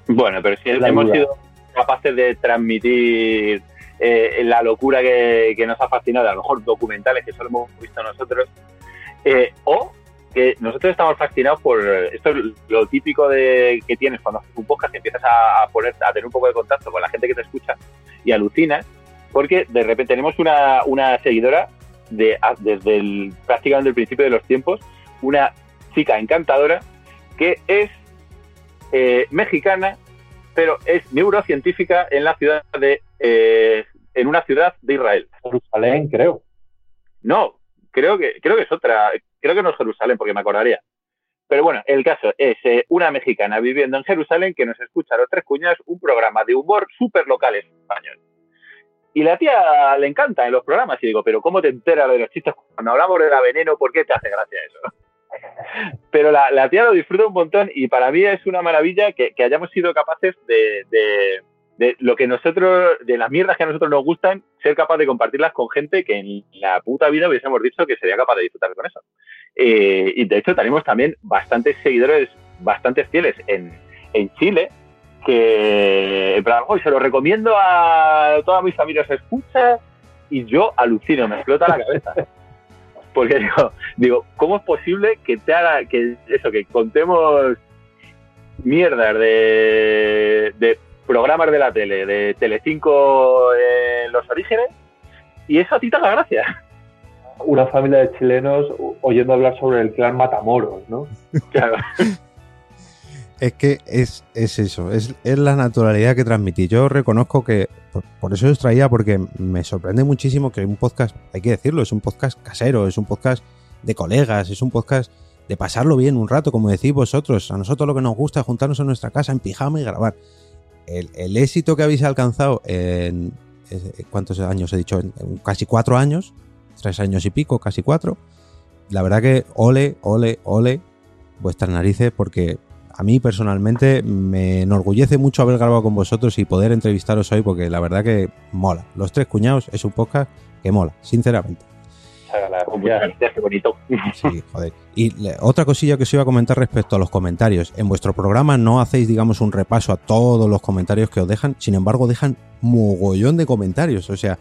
Bueno, pero si hemos duda. sido capaces de transmitir eh, la locura que, que nos ha fascinado, a lo mejor documentales que solo hemos visto nosotros, eh, o que nosotros estamos fascinados por esto es lo típico de que tienes cuando haces un podcast, que empiezas a poner, a tener un poco de contacto con la gente que te escucha y alucinas, porque de repente tenemos una, una seguidora de, desde el, prácticamente el principio de los tiempos, una chica encantadora que es eh, mexicana, pero es neurocientífica en la ciudad de eh, en una ciudad de Israel. Jerusalén, creo. No, creo que creo que es otra, creo que no es Jerusalén porque me acordaría. Pero bueno, el caso es eh, una mexicana viviendo en Jerusalén que nos escucha a los tres cuñados un programa de humor súper local español. Y la tía le encanta en los programas y digo, pero ¿cómo te enteras de los chistes cuando hablamos de la veneno? ¿Por qué te hace gracia eso? Pero la, la tía lo disfruta un montón y para mí es una maravilla que, hayamos sido capaces de- de lo que nosotros, de las mierdas que a nosotros nos gustan, ser capaz de compartirlas con gente que en la puta vida hubiésemos dicho que sería capaz de disfrutar con eso. Eh, y de hecho tenemos también bastantes seguidores, bastante fieles en, en Chile, que en plan, "Oye, se lo recomiendo a toda mi familia, se escucha y yo alucino, me explota la cabeza. Porque digo, digo, ¿cómo es posible que te haga, que eso, que contemos mierdas de programas de la tele, de Telecinco en los orígenes, y eso a ti te haga gracia? Una familia de chilenos oyendo hablar sobre el clan Matamoros, ¿no? Claro. Es que es, es eso, es, es la naturalidad que transmití. Yo reconozco que, por, por eso os traía, porque me sorprende muchísimo que un podcast, hay que decirlo, es un podcast casero, es un podcast de colegas, es un podcast de pasarlo bien un rato, como decís vosotros. A nosotros lo que nos gusta es juntarnos en nuestra casa en pijama y grabar. El, éxito que habéis alcanzado en, ¿cuántos años he dicho? Casi cuatro años, tres años y pico, casi cuatro. La verdad que ole, ole, ole vuestras narices porque a mí personalmente me enorgullece mucho haber grabado con vosotros y poder entrevistaros hoy porque la verdad que mola. Los tres cuñados es un podcast que mola, sinceramente. Qué bonito. Sí, joder. Y otra cosilla que os iba a comentar respecto a los comentarios. En vuestro programa no hacéis, digamos, un repaso a todos los comentarios que os dejan, sin embargo, dejan mogollón de comentarios. O sea,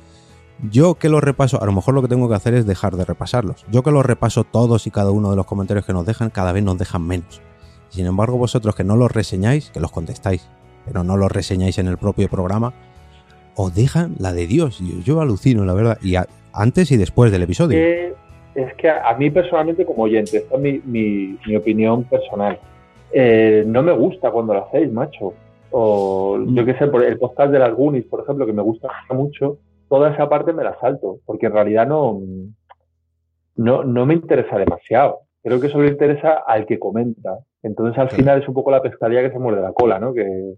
yo que los repaso, a lo mejor lo que tengo que hacer es dejar de repasarlos. Yo que los repaso todos y cada uno de los comentarios que nos dejan, cada vez nos dejan menos. Sin embargo, vosotros que no los reseñáis, que los contestáis, pero no los reseñáis en el propio programa, os dejan la de Dios. Yo, yo alucino, la verdad. Y antes y después del episodio. es que a, mí personalmente, como oyente, esta es mi, mi, opinión personal. Eh, no me gusta cuando lo hacéis, macho. O mm. yo qué sé, por el podcast de las Goonies, por ejemplo, que me gusta mucho, toda esa parte me la salto, porque en realidad no, no, no me interesa demasiado. Creo que eso le interesa al que comenta. Entonces, al final es un poco la pescadilla que se muerde la cola, ¿no? Que,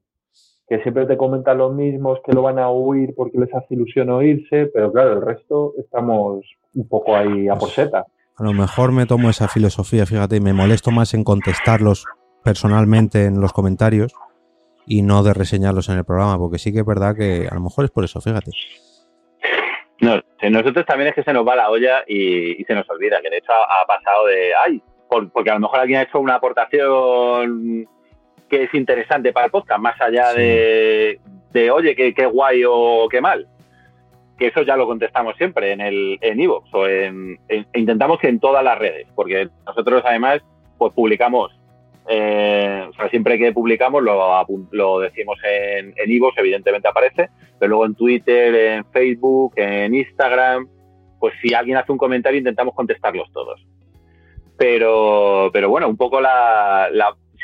que siempre te comentan los mismos, que lo van a oír porque les hace ilusión oírse, pero claro, el resto estamos un poco ahí a por seta. A lo mejor me tomo esa filosofía, fíjate, y me molesto más en contestarlos personalmente en los comentarios y no de reseñarlos en el programa, porque sí que es verdad que a lo mejor es por eso, fíjate. No, nosotros también es que se nos va la olla y, se nos olvida, que de hecho ha, pasado de, ay, porque a lo mejor alguien ha hecho una aportación que es interesante para el podcast, más allá de, oye, qué, guay o qué mal. Que eso ya lo contestamos siempre en el en Evox o en, intentamos que en todas las redes, porque nosotros además pues publicamos, eh, o sea, siempre que publicamos lo, lo decimos en Evox, evidentemente aparece, pero luego en Twitter, en Facebook, en Instagram, pues si alguien hace un comentario intentamos contestarlos todos. Pero, pero bueno, un poco la,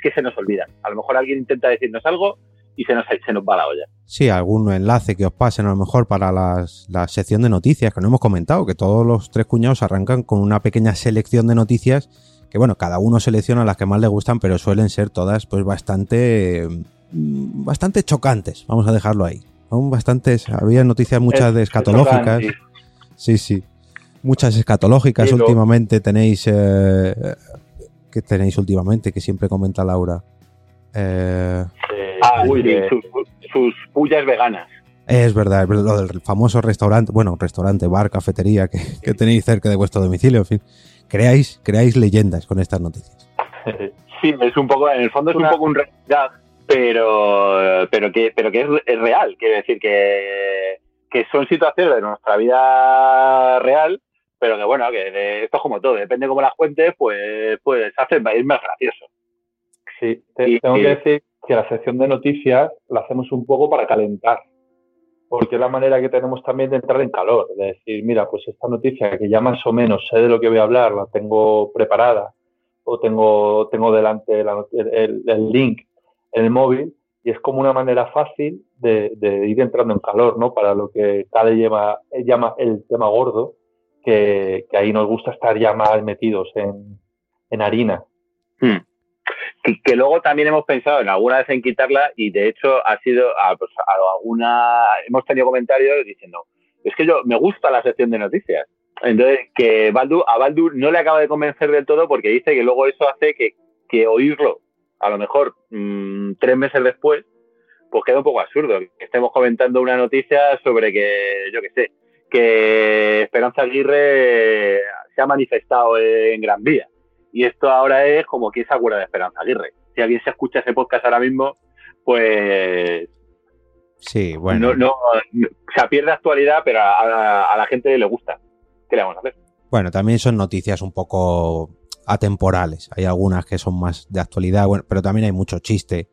que se nos olvidan. A lo mejor alguien intenta decirnos algo y se nos, se nos va la olla. Sí, algún enlace que os pasen a lo mejor para la sección de noticias que no hemos comentado, que todos los tres cuñados arrancan con una pequeña selección de noticias que bueno, cada uno selecciona las que más le gustan, pero suelen ser todas pues bastante mm, bastante chocantes, vamos a dejarlo ahí. Aún bastantes, había noticias muchas de escatológicas. Sí, sí. Muchas escatológicas últimamente tenéis eh, que tenéis últimamente, que siempre comenta Laura. Eh, ah, sus, pullas veganas. Es verdad, es lo del famoso restaurante, bueno, restaurante, bar, cafetería que, tenéis cerca de vuestro domicilio, en fin. Creáis, creáis leyendas con estas noticias. Sí, es un poco, en el fondo es un poco un realidad, pero, pero que, pero que es, real. Quiere decir que, que son situaciones de nuestra vida real pero que bueno, que esto es como todo, depende cómo las cuentes, pues, pues hace es más gracioso. Sí, tengo que decir que la sección de noticias la hacemos un poco para calentar, porque es la manera que tenemos también de entrar en calor, de decir, mira, pues esta noticia que ya más o menos sé de lo que voy a hablar, la tengo preparada, o tengo, tengo delante el, el, link en el móvil, y es como una manera fácil de, de, ir entrando en calor, ¿no? Para lo que Cade llama, llama el tema gordo, que, ahí nos gusta estar ya más metidos en, harina. Hmm. Que, luego también hemos pensado en alguna vez en quitarla y de hecho ha sido a, pues, alguna hemos tenido comentarios diciendo es que yo me gusta la sección de noticias entonces que Baldur, a Baldur no le acaba de convencer del todo porque dice que luego eso hace que, oírlo a lo mejor mm, tres meses después pues queda un poco absurdo que estemos comentando una noticia sobre que yo qué sé que Esperanza Aguirre se ha manifestado en Gran Vía. Y esto ahora es como quien se acuerda de Esperanza Aguirre. Si alguien se escucha ese podcast ahora mismo, pues. Sí, bueno. No, se pierde actualidad, pero a, la gente le gusta. ¿Qué le vamos a hacer? Bueno, también son noticias un poco atemporales. Hay algunas que son más de actualidad, bueno, pero también hay mucho chiste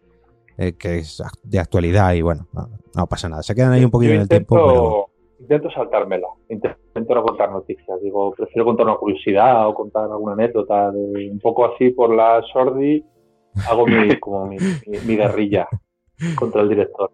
eh, que es de actualidad y bueno, no, pasa nada. Se quedan ahí un poquito en el tiempo, pero intento saltármela, intento no contar noticias, digo, prefiero contar una curiosidad o contar alguna anécdota, de, un poco así por la sordi, hago mi, como mi, guerrilla contra el director.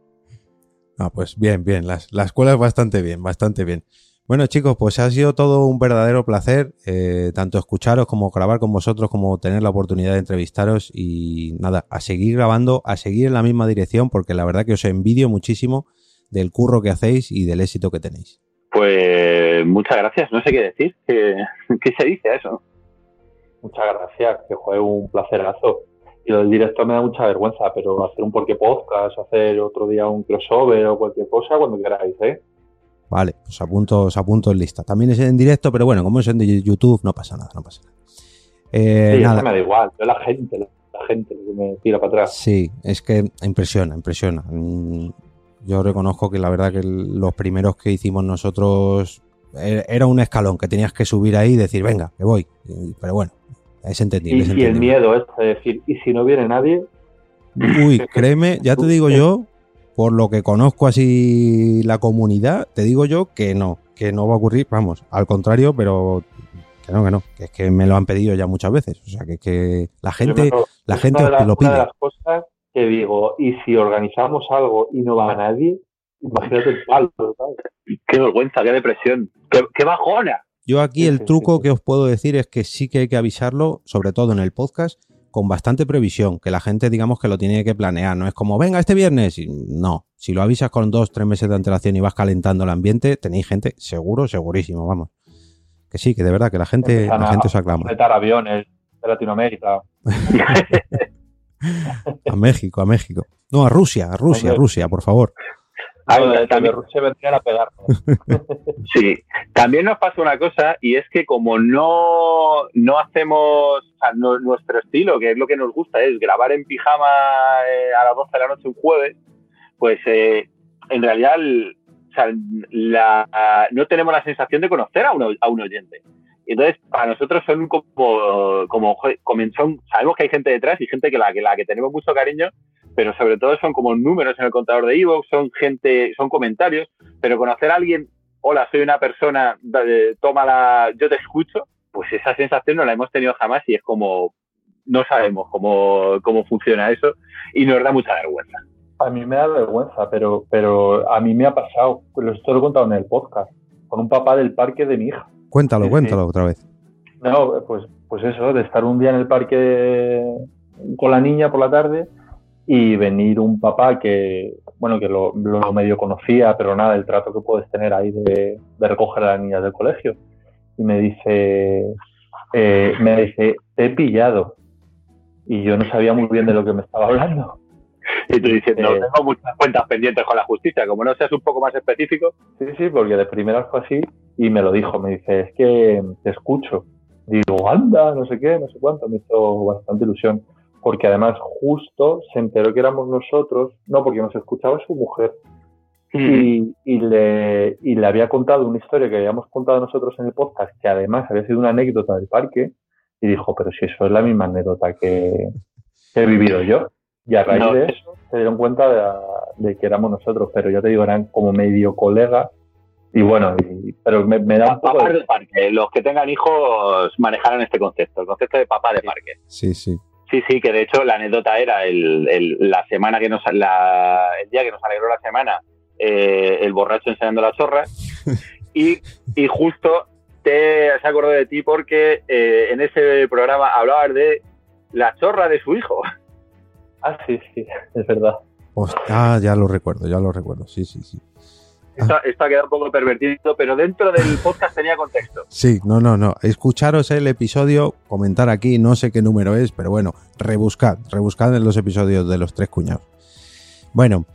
Ah, pues bien, bien, la, la escuela es bastante bien, bastante bien. Bueno chicos, pues ha sido todo un verdadero placer, eh, tanto escucharos como grabar con vosotros, como tener la oportunidad de entrevistaros y nada, a seguir grabando, a seguir en la misma dirección, porque la verdad que os envidio muchísimo del curro que hacéis y del éxito que tenéis. Pues muchas gracias, no sé qué decir, ¿qué, qué se dice a eso? Muchas gracias, que fue un placerazo. Y lo del directo me da mucha vergüenza, pero hacer un porque podcast, hacer otro día un crossover o cualquier cosa, cuando queráis, ¿eh? Vale, pues apunto, os apunto en lista. También es en directo, pero bueno, como es en YouTube, no pasa nada, no pasa nada. Eh, sí, nada. me da igual, yo la gente, la gente lo que me tira para atrás. Sí, es que impresiona, impresiona. Yo reconozco que la verdad que los primeros que hicimos nosotros e-, era un escalón que tenías que subir ahí y decir, venga, que voy. Pero bueno, es entendible. Y, el miedo es de decir, ¿y si no viene nadie? Uy, créeme, ya te digo yo, por lo que conozco así la comunidad, te digo yo que no, que no va a ocurrir, vamos, al contrario, pero que no, que no, que es que me lo han pedido ya muchas veces, o sea, que, que la gente, la gente lo pide. Una de las cosas que digo, y si organizamos algo y no va a nadie, imagínate el palo, ¿sabes? Qué vergüenza, qué depresión, qué bajona. Yo aquí el truco que os puedo decir es que sí que hay que avisarlo, sobre todo en el podcast, con bastante previsión, que la gente digamos que lo tiene que planear, no es como, venga, este viernes, no, si lo avisas con dos, tres meses de antelación y vas calentando el ambiente, tenéis gente seguro, segurísimo, vamos. Que sí, que de verdad, que la gente, la gente os aclama. aviones de Latinoamérica. a México, a México. No, a Rusia, a Rusia, a Rusia, por favor también se vendrían a pegar. sí, también nos pasa una cosa y es que como no, no hacemos nuestro estilo, que es lo que nos gusta, es grabar en pijama eh, a las 12 de la noche un jueves, pues eh, en realidad no tenemos la sensación de conocer a un, a un oyente. Entonces, para nosotros son como, como, sabemos que hay gente detrás y gente que la, que la que tenemos mucho cariño pero sobre todo son como números en el contador de Evox, son gente, son comentarios, pero conocer a alguien, hola, soy una persona, toma la, yo te escucho, pues esa sensación no la hemos tenido jamás y es como, no sabemos cómo, cómo funciona eso y nos da mucha vergüenza. A mí me da vergüenza, pero, pero a mí me ha pasado, lo estoy contado en el podcast, con un papá del parque de mi hija. Cuéntalo, cuéntalo otra vez. No, pues, pues eso, de estar un día en el parque con la niña por la tarde y venir un papá que, bueno, que lo, medio conocía, pero nada, el trato que puedes tener ahí de, recoger a las niñas del colegio. Y me dice, eh, me dice, te he pillado. Y yo no sabía muy bien de lo que me estaba hablando. Y tú diciendo, no, eh, tengo muchas cuentas pendientes con la justicia, como no seas un poco más específico. Sí, sí, porque de primeras fue así y me lo dijo, me dice, es que te escucho. Digo, anda, no sé qué, no sé cuánto, me hizo bastante ilusión porque además justo se enteró que éramos nosotros, no, porque nos escuchaba su mujer. Y, le, y le había contado una historia que habíamos contado nosotros en el podcast, que además había sido una anécdota del parque, y dijo, pero si eso es la misma anécdota que, he vivido yo. Y a raíz de eso se dieron cuenta de, que éramos nosotros, pero ya te digo, eran como medio colegas. Y bueno, pero me, da un poco... de parque. Los que tengan hijos manejaron este concepto, el concepto de papá de parque. Sí, sí. Sí, sí, que de hecho la anécdota era el, la semana que nos, la, el día que nos alegró la semana, eh, el borracho enseñando la chorra. y, y justo te se acordó de ti porque eh, en ese programa hablabas de la chorra de su hijo. Ah, sí, sí, es verdad. ah, ya lo recuerdo, ya lo recuerdo, sí, sí, sí. Esto, ha quedado un poco pervertido, pero dentro del podcast tenía contexto. Sí, no, no, no. Escucharos el episodio, comentar aquí, no sé qué número es, pero bueno, rebuscad, rebuscad en los episodios de los tres cuñados. Bueno,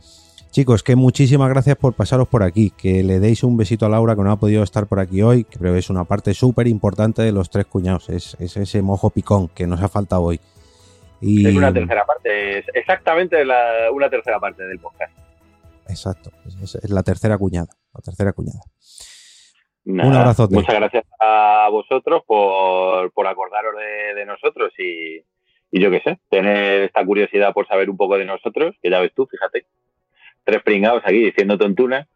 chicos, que muchísimas gracias por pasaros por aquí, que le deis un besito a Laura que no ha podido estar por aquí hoy, que creo que es una parte súper importante de los tres cuñados, es, ese mojo picón que nos ha faltado hoy. Y... Es una tercera parte, es exactamente una tercera parte del podcast. Exacto. Es, la tercera cuñada. La tercera cuñada. Un abrazo. Muchas gracias a vosotros por, por acordaros de, nosotros y, yo qué sé, tener esta curiosidad por saber un poco de nosotros, que ya ves tú, fíjate, tres pringados aquí diciendo tontunas.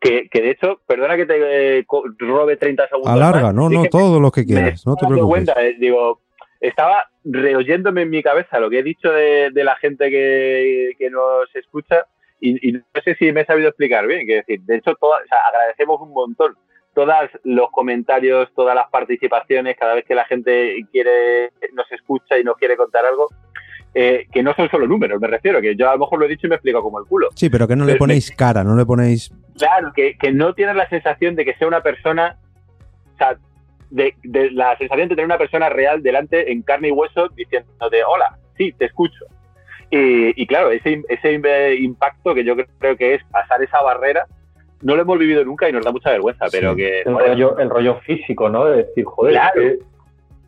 Que, que de hecho, perdona que te eh, robe 30 segundos. Alarga, no, no, todo lo que quieras, no te preocupes. Cuenta, eh, digo, estaba reoyéndome en mi cabeza lo que he dicho de, la gente que, que nos escucha y, no sé si me he sabido explicar bien, que decir, de hecho, agradecemos un montón todos los comentarios, todas las participaciones, cada vez que la gente quiere, nos escucha y nos quiere contar algo, eh, que no son solo números, me refiero, que yo a lo mejor lo he dicho y me explico como el culo. Sí, pero que no le ponéis cara, no le ponéis... Claro, que, no tienes la sensación de que sea una persona, o sea, de, la sensación de tener una persona real delante en carne y hueso diciéndote, hola, sí, te escucho. Y, claro, ese, ese impacto que yo creo que es pasar esa barrera, no lo hemos vivido nunca y nos da mucha vergüenza, pero que... El rollo, el rollo, físico, ¿no? De decir, joder,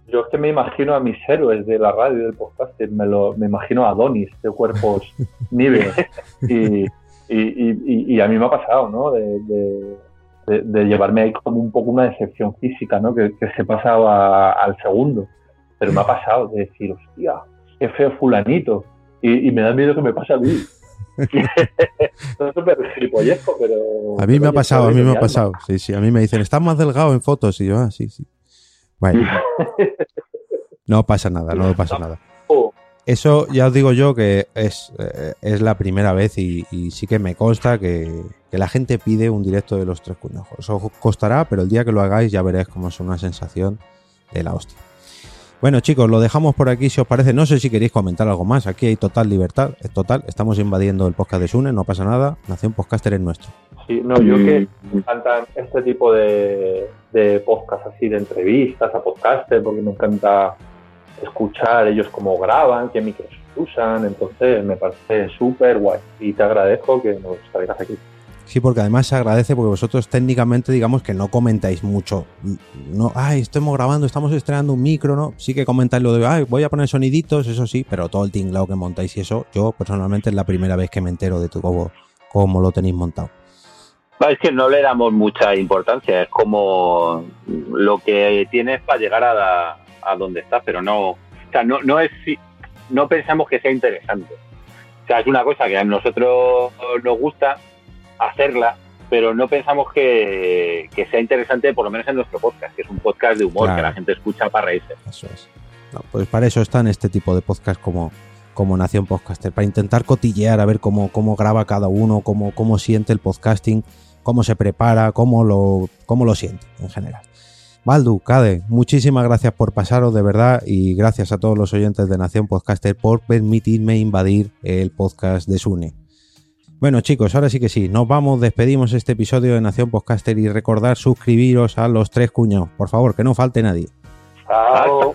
yo es que me imagino a mis héroes de la radio y del podcast, me, lo, me imagino a Donis de cuerpos niveles y, y, y, a mí me ha pasado, ¿no? De, de, llevarme ahí como un poco una decepción física, ¿no? Que, se pasaba al segundo. Pero me ha pasado de decir, hostia, qué feo fulanito. Y, me da miedo que me pase a mí. es súper gilipollesco, pero... A mí me ha pasado, a mí me ha pasado. Sí, sí, a mí me dicen, estás más delgado en fotos. Y yo, ah, sí, sí. Bueno. No pasa nada, no pasa nada. Oh. Eso ya os digo yo que es, eh, es la primera vez y, sí que me consta que, la gente pide un directo de los tres cuños. Eso os costará, pero el día que lo hagáis ya veréis cómo es una sensación de la hostia. Bueno chicos, lo dejamos por aquí si os parece. No sé si queréis comentar algo más. Aquí hay total libertad, es total. Estamos invadiendo el podcast de Sune, no pasa nada. Nación Podcaster es nuestro. Sí, no, yo que me encantan este tipo de, de podcast así, de entrevistas a podcaster, porque me encanta escuchar ellos cómo graban, qué micros usan, entonces me parece súper guay y te agradezco que nos traigas aquí. Sí, porque además se agradece porque vosotros técnicamente digamos que no comentáis mucho. No, ay, estamos grabando, estamos estrenando un micro, ¿no? Sí que comentáis lo de, ay, voy a poner soniditos, eso sí, pero todo el tinglado que montáis y eso, yo personalmente es la primera vez que me entero de tu, cómo, cómo lo tenéis montado. Es que no le damos mucha importancia, es como lo que tienes para llegar a, a donde estás, pero no, o sea, no, no es, no pensamos que sea interesante. O sea, es una cosa que a nosotros nos gusta hacerla, pero no pensamos que, sea interesante, por lo menos en nuestro podcast, que es un podcast de humor, que la gente escucha para reírse. Eso es. pues para eso están este tipo de podcast como, como Nación Podcaster, para intentar cotillear a ver cómo, cómo graba cada uno, cómo, cómo siente el podcasting, cómo se prepara, cómo lo, cómo lo siente en general. Baldu, Cade, muchísimas gracias por pasaros de verdad y gracias a todos los oyentes de Nación Podcaster por permitirme invadir el podcast de Sune. Bueno chicos, ahora sí que sí, nos vamos, despedimos este episodio de Nación Podcaster y recordar suscribiros a los tres cuñados, por favor, que no falte nadie. Chao.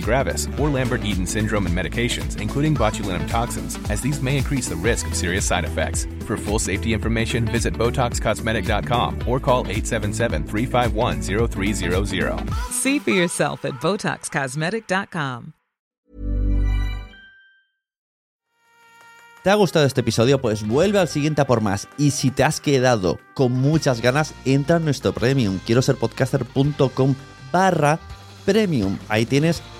gravis, or Lambert-Eaton syndrome and medications, including botulinum toxins, as these may increase the risk of serious side effects. For full safety information, visit BotoxCosmetic.com or call 877-351-0300. See for yourself at BotoxCosmetic.com. ¿Te ha gustado este episodio? Pues vuelve al siguiente a por más. Y si te has quedado con muchas ganas, entra en nuestro premium. Quiero ser podcaster.com barra premium. Ahí tienes un